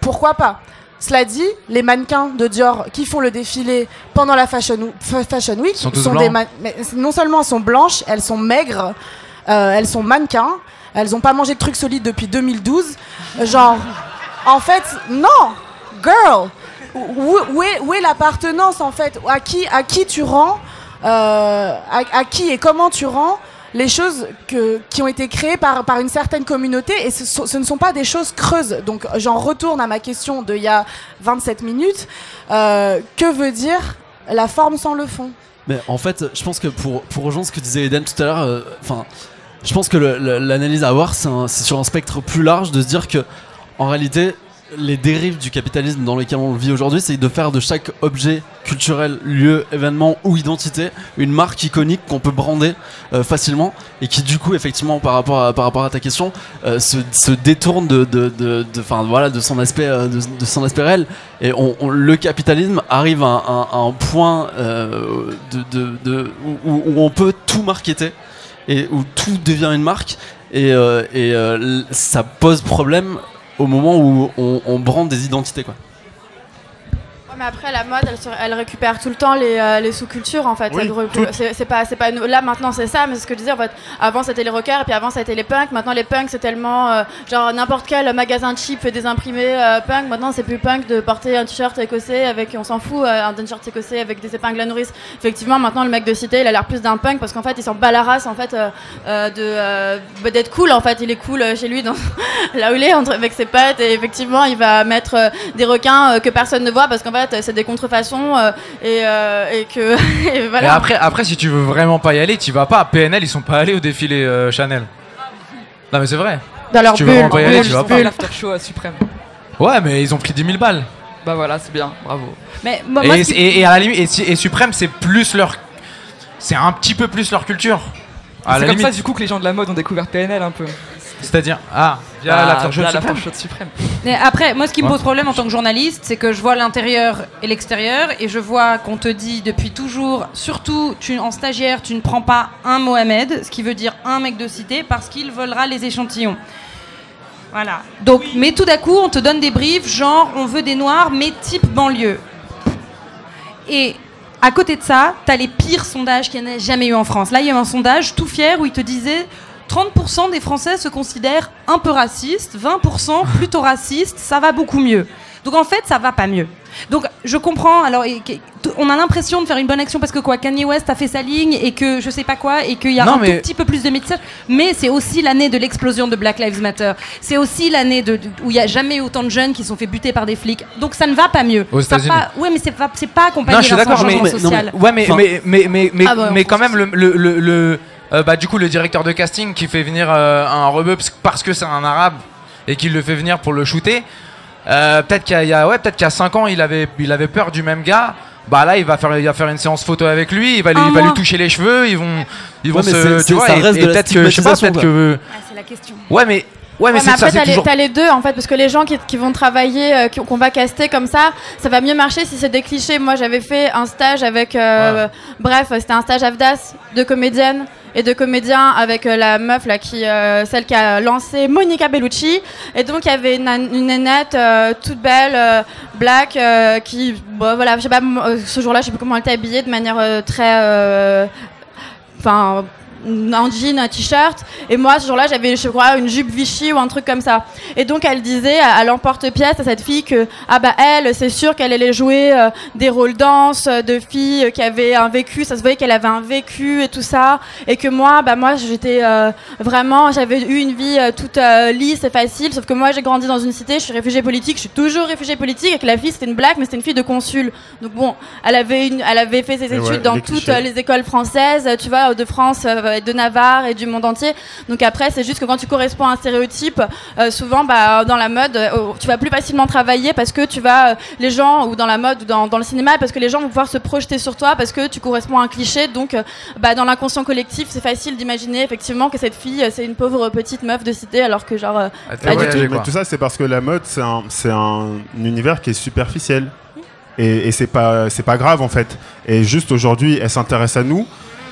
pourquoi pas? Cela dit, les mannequins de Dior qui font le défilé pendant la Fashion, Fa- fashion Week
Sont
des mais non seulement elles sont blanches, elles sont maigres, euh, elles sont mannequins, elles ont pas mangé de trucs solides depuis 2012. Genre, en fait, non, girl, où, où est, l'appartenance en fait? À qui, à qui tu rends euh, à, à qui et comment tu rends les choses qui ont été créées par, par une certaine communauté et ce, ne sont pas des choses creuses. Donc j'en retourne à ma question d'il y a 27 minutes. Euh, que veut dire la forme sans le fond?
Mais en fait, je pense que pour, pour rejoindre ce que disait Eden tout à l'heure, euh, je pense que l'analyse à avoir, c'est sur un spectre plus large de se dire que, en réalité, les dérives du capitalisme dans lesquelles on vit aujourd'hui, c'est de faire de chaque objet culturel, lieu, événement ou identité une marque iconique qu'on peut brander euh, facilement et qui du coup effectivement par rapport à, par rapport à ta question euh, se, se détourne de de, de, de, voilà, de son aspect euh, de, son aspect réel. Et on, on- le capitalisme arrive à, un- à un point euh, de, où, où on peut tout marketer et où tout devient une marque. Et, euh, et ça pose problème au moment où on, brande des identités quoi.
Mais après, la mode, elle, récupère tout le temps les, euh, les sous-cultures en fait.
Oui,
c'est pas, c'est pas là maintenant c'est ça, mais c'est ce que je disais en fait. Avant c'était les rockers, et puis avant c'était les punks. Maintenant les punks c'est tellement euh, genre n'importe quel magasin cheap fait des imprimés euh, punk. Maintenant c'est plus punk de porter un t-shirt écossais avec, on s'en fout, euh, un t-shirt écossais avec des épingles à nourrice. Effectivement, maintenant le mec de cité, il a l'air plus d'un punk parce qu'en fait il s'en bat la race en fait de bah, d'être cool en fait. Il est cool chez lui dans là où il est entre, avec ses potes et effectivement il va mettre des requins que personne ne voit parce qu'en fait c'est des contrefaçons euh, et, euh, et que et
après, après, si tu veux vraiment pas y aller, tu vas pas. PNL, ils sont pas allés au défilé euh, Chanel. Non, mais c'est vrai.
dans leur
tu veux
bulle,
vraiment pas y aller, tu vas
Pas l'after show à Suprême.
Ouais, mais ils ont pris 10 000 balles.
Bah voilà, c'est bien, bravo.
Mais moi, moi,
et,
ce qui-
et- et à la limite, et, Suprême, c'est plus leur. C'est un petit peu plus leur culture. À
C'est comme
limite.
ça du coup que les gens de la mode ont découvert PNL un peu.
C'est-à-dire. Ah, via
Bah,
l'after show de
via
Suprême.
Mais après, moi, ce qui me pose problème en tant que journaliste, c'est que je vois l'intérieur et l'extérieur, et je vois qu'on te dit depuis toujours, surtout tu, en stagiaire, tu ne prends pas un Mohamed, ce qui veut dire un mec de cité, parce qu'il volera les échantillons. Voilà. Donc, mais tout d'un coup, on te donne des briefs, genre on veut des noirs, mais type banlieue. Et à côté de ça, t'as les pires sondages qu'il n'y en a jamais eu en France. Là, il y a eu un sondage tout fier où il te disait 30% des Français se considèrent un peu racistes, 20% plutôt racistes, ça va beaucoup mieux. Donc en fait, ça va pas mieux. Donc je comprends. Alors, et- on a l'impression de faire une bonne action parce que quoi, Kanye West a fait sa ligne et que je sais pas quoi et qu'il y a
Non,
un
mais-
tout petit peu plus de métissage. Mais c'est aussi l'année de l'explosion de Black Lives Matter. C'est aussi l'année de, de- où il y a jamais eu autant de jeunes qui sont fait buter par des flics. Donc ça ne va pas mieux.
Aux
Ça
États-Unis.
pas- Ouais, mais c'est pas, c'est pas accompagné
Non, je suis
d'un
d'accord, mais-
changement social.
Ouais, mais, mais, mais, mais, mais,
Ah bah,
mais quand même, le, le, le, le- euh, bah, du coup, le directeur de casting qui fait venir euh, un rebeu parce- que c'est un arabe et qu'il le fait venir pour le shooter, euh, peut-être qu'il y a, ouais, peut-être qu'il y a 5 ans, il avait, il avait peur du même gars. Bah là, il va faire, il va faire une séance photo avec lui, il va lui,
Un
il va lui
mois.
toucher les cheveux, ils vont, ils vont
Ouais, mais
se, tu vois,
ça
et- peut-être que, je sais pas, peut-être que,
Ah, c'est la question.
ouais, mais, ouais, mais
Ouais, mais après, t'as les,
toujours.
t'as les deux en fait, parce que les gens qui, qui vont travailler, euh, qu'on va caster comme ça, ça va mieux marcher si c'est des clichés. Moi, j'avais fait un stage avec, euh, bref, c'était un stage AFDAS de comédienne et de comédien avec euh, la meuf là qui, euh, celle qui a lancé Monica Bellucci. Et donc, il y avait une, une nénette euh, toute belle, euh, black, qui, bon, voilà, je sais pas, ce jour-là, je sais plus comment elle était habillée de manière très, enfin un jean, un t-shirt. Et moi, ce jour-là, j'avais, je crois, une jupe Vichy ou un truc comme ça. Et donc, elle disait à, à l'emporte-pièce à cette fille que, ah bah, elle, c'est sûr qu'elle allait jouer euh, des rôles danse euh, de filles qui avaient un vécu. Ça se voyait qu'elle avait un vécu et tout ça. Et que moi, bah, moi, j'étais euh, vraiment, j'avais eu une vie euh, toute lisse et facile. Sauf que moi, j'ai grandi dans une cité, je suis réfugiée politique, je suis toujours réfugiée politique. Et que la fille, c'était une blague, mais c'était une fille de consul. Donc bon, elle avait, une, elle avait fait ses
Et
études
ouais,
dans toutes les écoles françaises, tu vois, de France, et de Navarre et du monde entier. Donc après, c'est juste que quand tu corresponds à un stéréotype, euh, souvent, bah, dans la mode, euh, tu vas plus facilement travailler parce que tu vas, euh, les gens, ou dans la mode, ou dans, dans le cinéma, parce que les gens vont pouvoir se projeter sur toi parce que tu corresponds à un cliché. Donc, euh, bah, dans l'inconscient collectif, c'est facile d'imaginer effectivement que cette fille, euh, c'est une pauvre petite meuf de cité, alors que genre, euh,
Ah,
Pas
t'as
du
voyagé,
Mais
quoi.
tout ça, c'est parce que la mode, c'est un, un univers qui est superficiel. Et, et c'est pas, c'est pas grave en fait. Et juste aujourd'hui, elle s'intéresse à nous.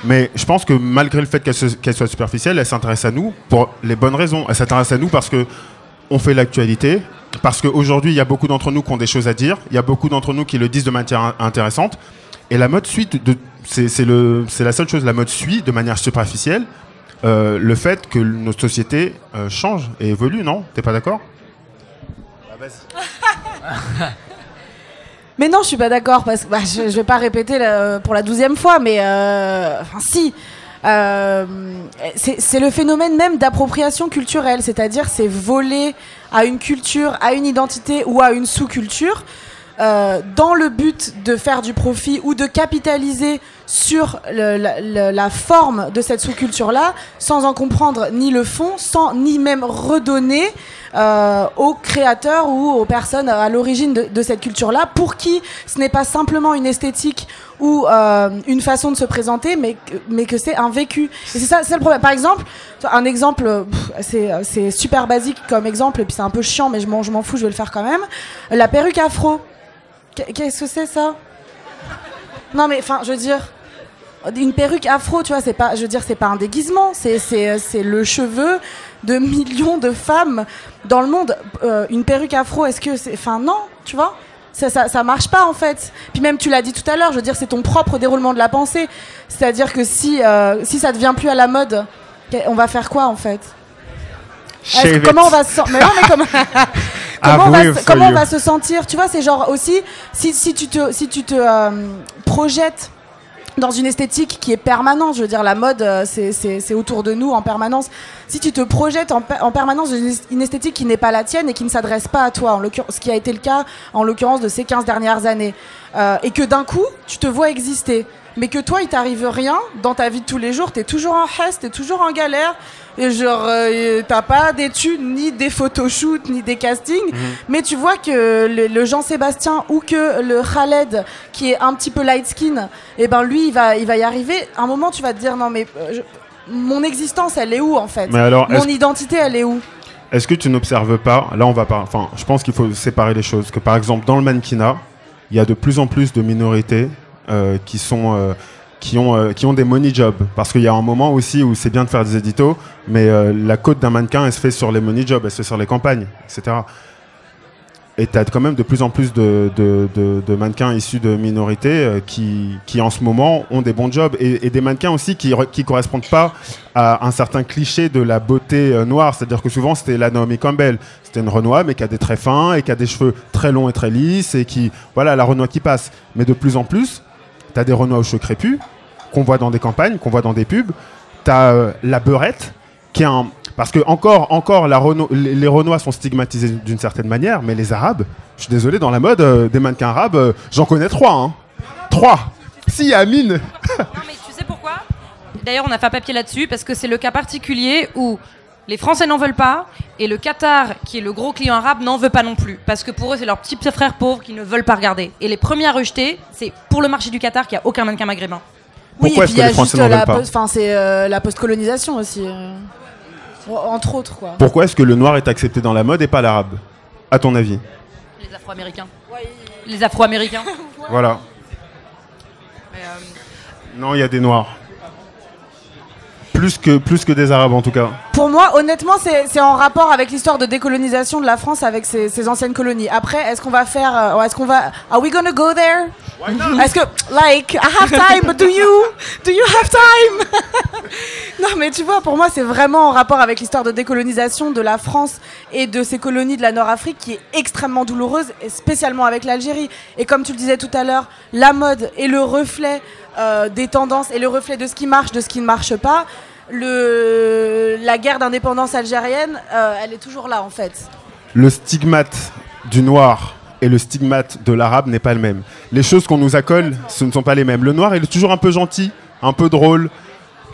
Mais je pense que malgré le fait qu'elle, se- qu'elle soit superficielle, elle s'intéresse à nous pour les bonnes raisons. Elle s'intéresse à nous parce que on fait l'actualité, parce qu'aujourd'hui, il y a beaucoup d'entre nous qui ont des choses à dire. Il y a beaucoup d'entre nous qui le disent de manière in- intéressante. Et la mode suit, de, c'est, c'est le, c'est la seule chose. La mode suit de manière superficielle euh, le fait que nos sociétés euh, changent et évoluent, non? T'es pas d'accord?
Mais non, je suis pas d'accord parce que bah, je, je vais pas répéter la- pour la douzième fois, mais euh, enfin si. Euh, c'est le phénomène même d'appropriation culturelle, c'est-à-dire c'est voler à une culture, à une identité ou à une sous-culture euh, dans le but de faire du profit ou de capitaliser sur la, forme de cette sous-culture-là, sans en comprendre ni le fond, sans ni même redonner euh, aux créateurs ou aux personnes à l'origine de, cette culture-là, pour qui ce n'est pas simplement une esthétique ou euh, une façon de se présenter, mais, mais que c'est un vécu. Et c'est ça, c'est le problème. Par exemple, un exemple, c'est super basique comme exemple, et puis c'est un peu chiant, mais je m'en fous, je vais le faire quand même. La perruque afro. Qu'est- Qu'est-ce que c'est ça? Non, mais enfin, je veux dire, une perruque afro, tu vois, c'est pas, je veux dire, c'est pas un déguisement, c'est c'est le cheveu de millions de femmes dans le monde. Euh, une perruque afro, est-ce que c'est, enfin non, tu vois? Ça, ça, ça marche pas en fait. Puis même tu l'as dit tout à l'heure, je veux dire c'est ton propre déroulement de la pensée. C'est-à-dire que si euh, si ça devient plus à la mode, on va faire quoi en fait? Que- Comment on va se mais non, mais comment, comment, on comment va se sentir? Tu vois, c'est genre aussi si, si tu te si tu te euh, projettes dans une esthétique qui est permanente, je veux dire la mode euh, c'est- autour de nous en permanence. Si tu te projettes en, en permanence dans une est- une esthétique qui n'est pas la tienne et qui ne s'adresse pas à toi, en ce qui a été le cas en l'occurrence de ces 15 dernières années, euh, et que d'un coup tu te vois exister, mais que toi il t'arrive rien dans ta vie de tous les jours, t'es toujours en hess, t'es toujours en galère, et genre euh, t'as pas d'études, ni des photoshoots, ni des castings, mais tu vois que le, le Jean-Sébastien ou que le Khaled qui est un petit peu light skin, et ben lui il va, il va y arriver. À un moment tu vas te dire non mais euh, je- mon existence elle est où en fait?
Mais alors,
Mon identité elle est où?
Est-ce que tu n'observes pas, là on va pas, enfin je pense qu'il faut séparer les choses, que par exemple dans le mannequinat, il y a de plus en plus de minorités euh, qui sont... euh, qui ont, euh, qui ont des money jobs. Parce qu'il y a un moment aussi où c'est bien de faire des éditos, mais la cote d'un mannequin, elle se fait sur les money jobs, elle se fait sur les campagnes, etc. Et tu as quand même de plus en plus de, de, de- mannequins issus de minorités qui, qui, en ce moment, ont des bons jobs. Et, des mannequins aussi qui ne correspondent pas à un certain cliché de la beauté noire. C'est-à-dire que souvent, c'était la Naomi Campbell. C'était une Renoir, mais qui a des traits fins et qui a des cheveux très longs et très lisses. Et qui, voilà, la Renoir qui passe. Mais de plus en plus, tu as des Renois aux cheveux crépus qu'on voit dans des campagnes, qu'on voit dans des pubs. Tu as la beurette, qui est un. Parce que encore, encore Renault- les Renois sont stigmatisés d'une certaine manière, mais les Arabes, je suis désolé, dans la mode, euh, des mannequins arabes, euh, j'en connais trois. Hein. Trois Si, Amine
Non, mais tu sais pourquoi? D'ailleurs, on a fait un papier là-dessus parce que c'est le cas particulier où les Français n'en veulent pas et le Qatar, qui est le gros client arabe, n'en veut pas non plus. Parce que pour eux, c'est leurs petits frères pauvres qui ne veulent pas regarder. Et les premiers à rejeter, c'est pour le marché du Qatar qu'il n'y a aucun mannequin maghrébin.
Oui,
Pourquoi
et
est-ce
puis il y
que
a
les Français
juste
n'en
la, c'est euh, la post-colonisation aussi. euh. Entre autres, quoi.
Pourquoi est-ce que le noir est accepté dans la mode et pas l'arabe À ton avis?
Les Afro-Américains. Les Afro-Américains.
Voilà.
Mais, euh,
Non, il y a des noirs. Plus que, plus que des arabes en tout cas.
Pour moi, honnêtement, c'est c'est en rapport avec l'histoire de décolonisation de la France avec ses, ses anciennes colonies. Après, est-ce qu'on va faire. euh, est-ce qu'on va. Are we gonna go there? Est-ce que. Like, I have time, but do you Do you have time? Non, mais tu vois, pour moi, c'est vraiment en rapport avec l'histoire de décolonisation de la France et de ses colonies de la Nord-Afrique qui est extrêmement douloureuse, et spécialement avec l'Algérie. Et comme tu le disais tout à l'heure, la mode est le reflet euh, des tendances et le reflet de ce qui marche, de ce qui ne marche pas. Le, la guerre d'indépendance algérienne, euh, elle est toujours là en fait.
Le stigmate du noir et le stigmate de l'arabe n'est pas le même. Les choses qu'on nous accole, ce ne sont pas les mêmes. Le noir, il est toujours un peu gentil, un peu drôle.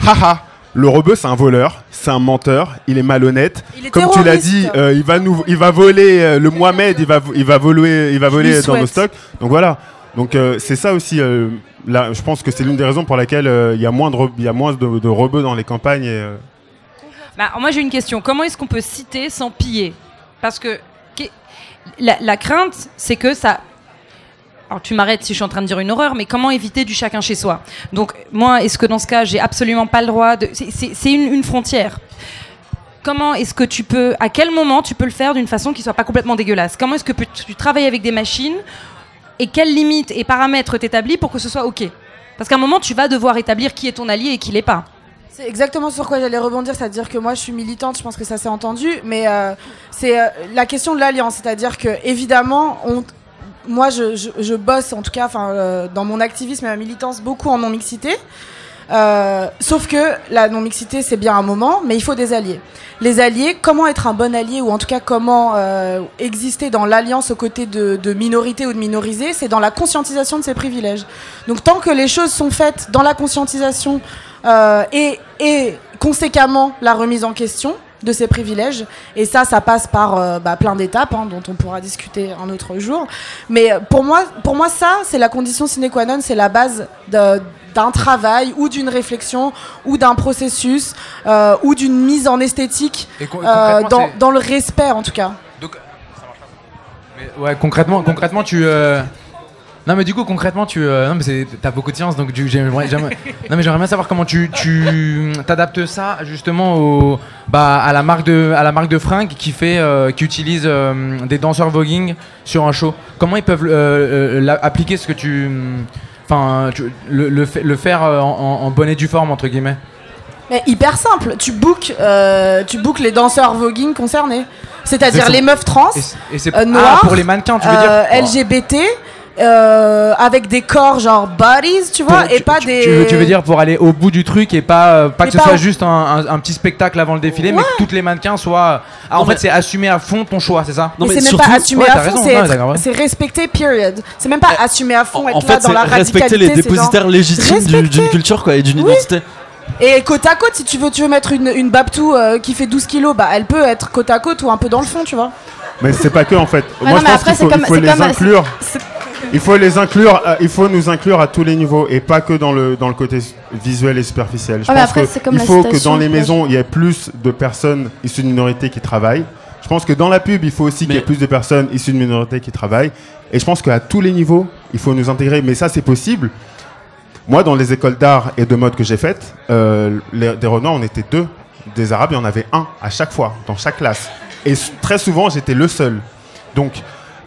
Haha Le rebeu, c'est un voleur, c'est un menteur, il est malhonnête.
Il est
Comme tu l'as dit, euh, il va nous, il va voler euh, le Mohamed, il va, il va voler, il va voler dans nos
souhaite.
stocks. Donc voilà. Donc c'est ça aussi. Je pense que c'est l'une des raisons pour laquelle euh, il y a moins de, y rebeux dans les campagnes. Euh,
Bah, moi j'ai une question. Comment est-ce qu'on peut citer sans piller? Parce que la, crainte, c'est que ça. Alors tu m'arrêtes si je suis en train de dire une horreur, mais comment éviter du chacun chez soi? Donc moi, est-ce que dans ce cas, j'ai absolument pas le droit de. c'est- une, une frontière. Comment est-ce que tu peux, à quel moment tu peux le faire d'une façon qui soit pas complètement dégueulasse? Comment est-ce que tu travailles avec des machines et quelles limites et paramètres t'établis pour que ce soit ok Parce qu'à un moment, tu vas devoir établir qui est ton allié et qui l'est pas.
C'est exactement sur quoi j'allais rebondir, c'est-à-dire que moi je suis militante, je pense que ça s'est entendu, mais euh, c'est euh, la question de l'alliance, c'est-à-dire que évidemment, moi je, bosse en tout cas, euh, dans mon activisme et ma militance beaucoup en non mixité. Euh, sauf que la non-mixité, c'est bien un moment, mais il faut des alliés. Les alliés, comment être un bon allié, ou en tout cas comment euh, exister dans l'alliance aux côtés de, de minorités ou de minorisés, c'est dans la conscientisation de ces privilèges. Donc tant que les choses sont faites dans la conscientisation euh, et, conséquemment la remise en question, de ses privilèges. Et ça, ça passe par bah, plein d'étapes hein, dont on pourra discuter un autre jour. Mais pour moi, pour moi ça, c'est la condition sine qua non, c'est la base de- d'un travail ou d'une réflexion ou d'un processus euh, ou d'une mise en esthétique
Et
euh, dans, dans le respect en tout cas.
Mais ouais, concrètement, concrètement, tu. euh, Non, mais du coup, concrètement, tu. Non, mais c'est- t'as beaucoup de science, donc j'aimerais. j'aimerais- Non, mais j'aimerais bien savoir comment tu, tu t'adaptes ça justement au, bah, à la marque de, à la marque de fringues qui fait, qui utilise des danseurs voguing sur un show. Comment ils peuvent appliquer ce que tu, enfin, tu- le, le, fa- le faire euh, en, en bonne et due forme entre guillemets.
Mais hyper simple, tu bookes, euh, tu bookes les danseurs voguing concernés. C'est-à-dire
C'est
les meufs trans,
Et
Euh,
ah, pour les mannequins, tu veux dire
euh, LGBT, euh, avec des corps genre bodies, tu vois,
Pour-
et
tu-
pas
tu,
des.
Tu veux, tu veux dire pour aller au bout du truc et pas, euh, pas
Et
que ce soit
au-
juste un, un- un petit spectacle avant le défilé, mais que toutes les mannequins soient. Ah, en fait,
mais-
c'est assumer à fond ton choix, c'est ça
Non,
mais
mais
c'est même
surtout-
pas assumer
ouais,
à fond, c'est
ouais,
respecter, period. C'est même pas assumer à fond,
En,
être
en
là
fait,
dans
c'est
la
respecter les
radicalité, c'est
dépositaires
genre-
légitimes d'une culture quoi, et d'une
Oui.
identité.
Et côte à côte, si tu veux, tu veux mettre une, une Babtou euh, qui fait 12 kilos, bah elle peut être côte à côte ou un peu dans le fond, tu vois.
Mais c'est pas que en fait.
Ouais,
Moi
non,
je
mais
pense
après,
qu'il faut,
c'est comme-
il faut
c'est
les inclure. Il faut les inclure. euh, il faut nous inclure à tous les niveaux et pas que dans le dans le côté visuel et superficiel. Je
Ouais, mais
pense
après,
que il faut que dans les maisons il y ait plus de personnes issues de minorités qui travaillent. Je pense que dans la pub il faut aussi qu'il y ait plus de personnes issues de minorités qui travaillent. Et je pense qu'à tous les niveaux il faut nous intégrer. Mais ça c'est possible. Moi, dans les écoles d'art et de mode que j'ai faites, euh, les- des Renois, on était deux. Des Arabes, il y en avait un à chaque fois, dans chaque classe. Et très souvent, j'étais le seul. Donc,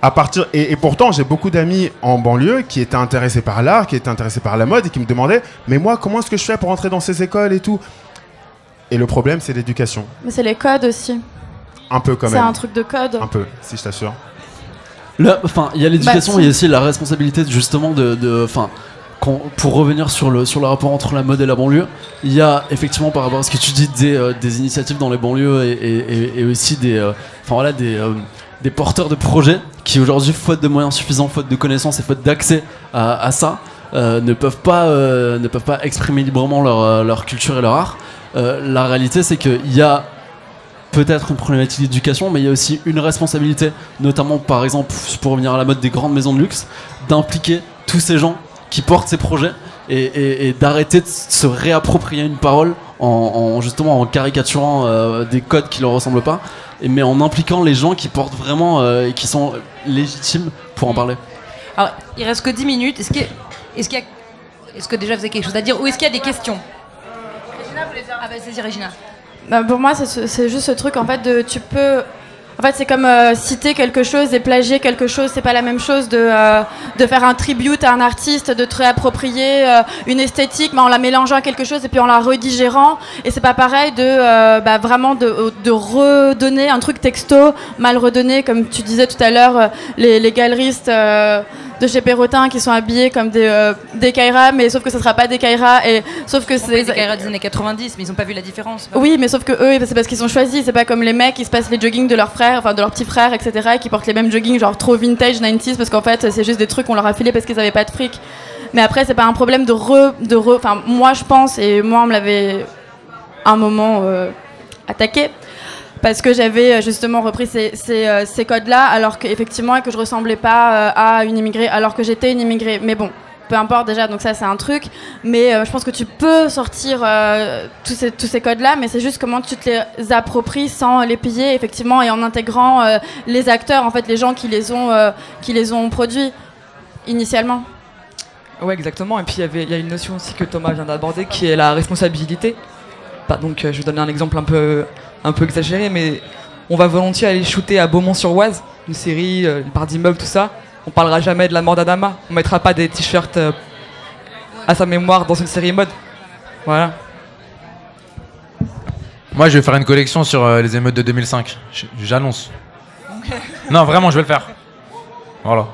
à partir et, et pourtant, j'ai beaucoup d'amis en banlieue qui étaient intéressés par l'art, qui étaient intéressés par la mode et qui me demandaient, mais moi, comment est-ce que je fais pour entrer dans ces écoles et tout? Et le problème, c'est l'éducation.
Mais c'est les codes aussi.
Un peu quand
C'est
même.
un truc de code.
Un peu, si je t'assure.
Là, enfin, il y a l'éducation,
Bah, si.
il y a aussi la responsabilité justement de, enfin, pour revenir sur le sur le rapport entre la mode et la banlieue, il y a effectivement par rapport à ce que tu dis des, euh, des initiatives dans les banlieues et, et- et- et aussi des, euh, enfin voilà des euh, des porteurs de projets qui aujourd'hui, faute de moyens suffisants, faute de connaissances et faute d'accès à, ça, euh, ne peuvent pas euh, ne peuvent pas exprimer librement leur, euh, leur culture et leur art. La réalité, c'est qu'il y a peut-être une problématique d'éducation, mais il y a aussi une responsabilité, notamment par exemple, pour revenir à la mode des grandes maisons de luxe, d'impliquer tous ces gens qui portent ces projets et, d'arrêter de se réapproprier une parole en, en- justement en caricaturant des codes qui leur ressemblent pas, mais en impliquant les gens qui portent vraiment euh, et qui sont légitimes pour en parler.
Alors, il reste que 10 minutes. Est-ce a- est-ce qu'il y a- est-ce que déjà vous avez quelque chose à dire ou est-ce qu'il y a des questions? Ah bah vas-y Régina.
Bah, pour moi, c'est ce- c'est juste ce truc en fait de tu peux. En fait, c'est comme euh, citer quelque chose et plagier quelque chose. C'est pas la même chose de, euh, de faire un tribute à un artiste, de te réapproprier euh, une esthétique, mais en la mélangeant à quelque chose et puis en la redigérant. Et c'est pas pareil de euh, bah, vraiment de, de redonner un truc texto mal redonné, comme tu disais tout à l'heure, euh, les, les galeristes. De chez Perrotin qui sont habillés comme des, euh, des Kaira, mais sauf que ce sera pas des Kaira, et sauf que
C'est des carrières des années 90, mais ils ont pas vu la différence.
oui, mais sauf que eux, c'est parce qu'ils sont choisis. C'est pas comme les mecs qui se passent les joggings de leurs frères, enfin de leurs petits frères, etc. et qui portent les mêmes joggings genre trop vintage 90s parce qu'en fait c'est juste des trucs qu'on leur a filé parce qu'ils avaient pas de fric. Mais après c'est pas un problème de re, de re. Enfin moi je pense et moi on me l'avait un moment euh, attaqué parce que j'avais euh, justement repris euh, ces codes-là alors qu'effectivement que je ressemblais pas euh, à une immigrée alors que j'étais une immigrée. Mais bon. Peu importe déjà, donc ça c'est un truc, mais je pense que tu peux sortir tous ces, codes-là, mais c'est juste comment tu te les appropries sans les piller effectivement et en intégrant les acteurs, en fait les gens qui les ont, qui les ont produits initialement.
Ouais, exactement. Et puis il y a une notion aussi que Thomas vient d'aborder qui est la responsabilité. Bah, donc je vais donner un exemple un peu, un peu exagéré, mais on va volontiers aller shooter à Beaumont-sur-Oise, une série, euh, une part d'immeuble, tout ça. On parlera jamais de la mort d'Adama. On mettra pas des t-shirts euh, à sa mémoire dans une série mode. Voilà.
Moi, je vais faire une collection sur euh, les émeutes de 2005. J- J'annonce. Non, vraiment, je vais le faire. Voilà.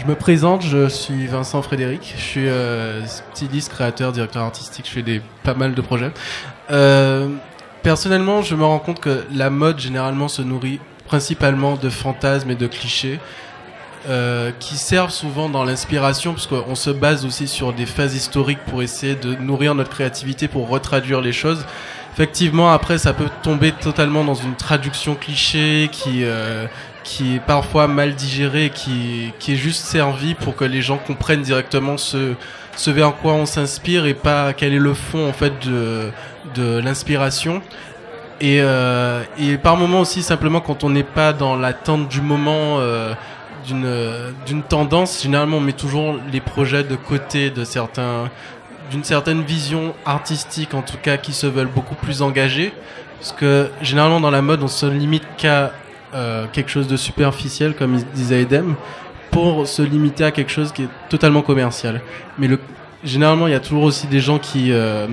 Je me présente, je suis Vincent Frédéric, je suis euh, styliste, créateur, directeur artistique, je fais des, pas mal de projets. Euh, personnellement, je me rends compte que la mode généralement se nourrit principalement de fantasmes et de clichés. euh, qui servent souvent dans l'inspiration, parce qu'on se base aussi sur des phases historiques pour essayer de nourrir notre créativité, pour retraduire les choses. Effectivement, après, ça peut tomber totalement dans une traduction cliché qui, qui est parfois mal digérée, qui, qui est juste servie pour que les gens comprennent directement ce, ce vers quoi on s'inspire et pas quel est le fond en fait de, de l'inspiration. Et, euh, et par moments aussi, simplement quand on n'est pas dans l'attente du moment euh, d'une tendance, généralement on met toujours les projets de côté de certains d'une certaine vision artistique en tout cas qui se veulent beaucoup plus engagés parce que généralement dans la mode on se limite qu'à euh, quelque chose de superficiel comme disait Edem pour se limiter à quelque chose qui est totalement commercial mais le généralement il y a toujours aussi des gens qui euh,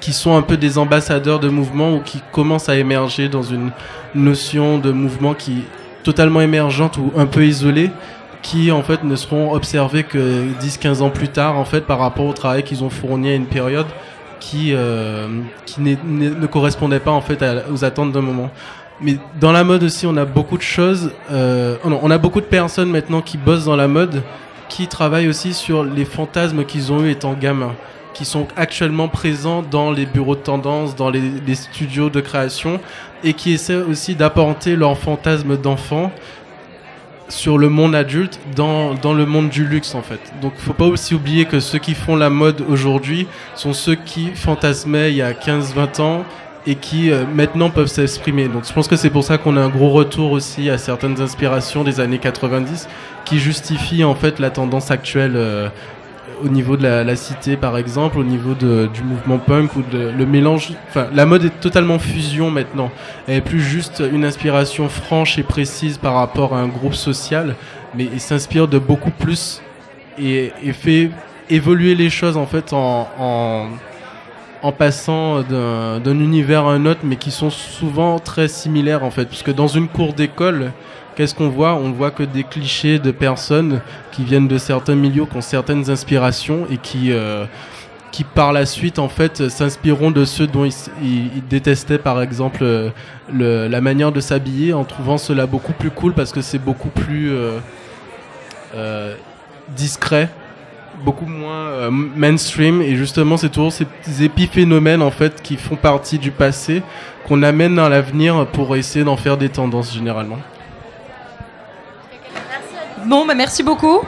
qui sont un peu des ambassadeurs de mouvements ou qui commencent à émerger dans une notion de mouvement qui est totalement émergente ou un peu isolée qui en fait ne seront observés que 10-15 ans plus tard en fait par rapport au travail qu'ils ont fourni à une période qui, euh, qui ne correspondait pas en fait aux attentes d'un moment. Mais dans la mode aussi, on a beaucoup de choses. euh, oh on a beaucoup de personnes maintenant qui bossent dans la mode, qui travaillent aussi sur les fantasmes qu'ils ont eu étant gamins, qui sont actuellement présents dans les bureaux de tendance, dans les, studios de création, et qui essaient aussi d'apporter leurs fantasmes d'enfants sur le monde adulte dans, dans le monde du luxe en fait. Donc faut pas aussi oublier que ceux qui font la mode aujourd'hui sont ceux qui fantasmaient il y a 15-20 ans et qui euh, maintenant peuvent s'exprimer. Donc je pense que c'est pour ça qu'on a un gros retour aussi à certaines inspirations des années 90 qui justifient en fait la tendance actuelle euh, au niveau de la, cité par exemple, au niveau du mouvement punk ou le mélange. Enfin, la mode est totalement fusion maintenant. Elle est plus juste une inspiration franche et précise par rapport à un groupe social, mais il s'inspire de beaucoup plus et, fait évoluer les choses en fait en, en passant d'un univers à un autre, mais qui sont souvent très similaires en fait, puisque dans une cour d'école, qu'est-ce qu'on voit? On voit que des clichés de personnes qui viennent de certains milieux, qui ont certaines inspirations et qui euh, qui par la suite en fait s'inspireront de ceux dont ils, ils- détestaient par exemple le- la manière de s'habiller en trouvant cela beaucoup plus cool parce que c'est beaucoup plus euh, euh, discret beaucoup moins euh, mainstream et justement c'est toujours ces épiphénomènes en fait qui font partie du passé qu'on amène dans l'avenir pour essayer d'en faire des tendances généralement.
Bon, bah merci beaucoup.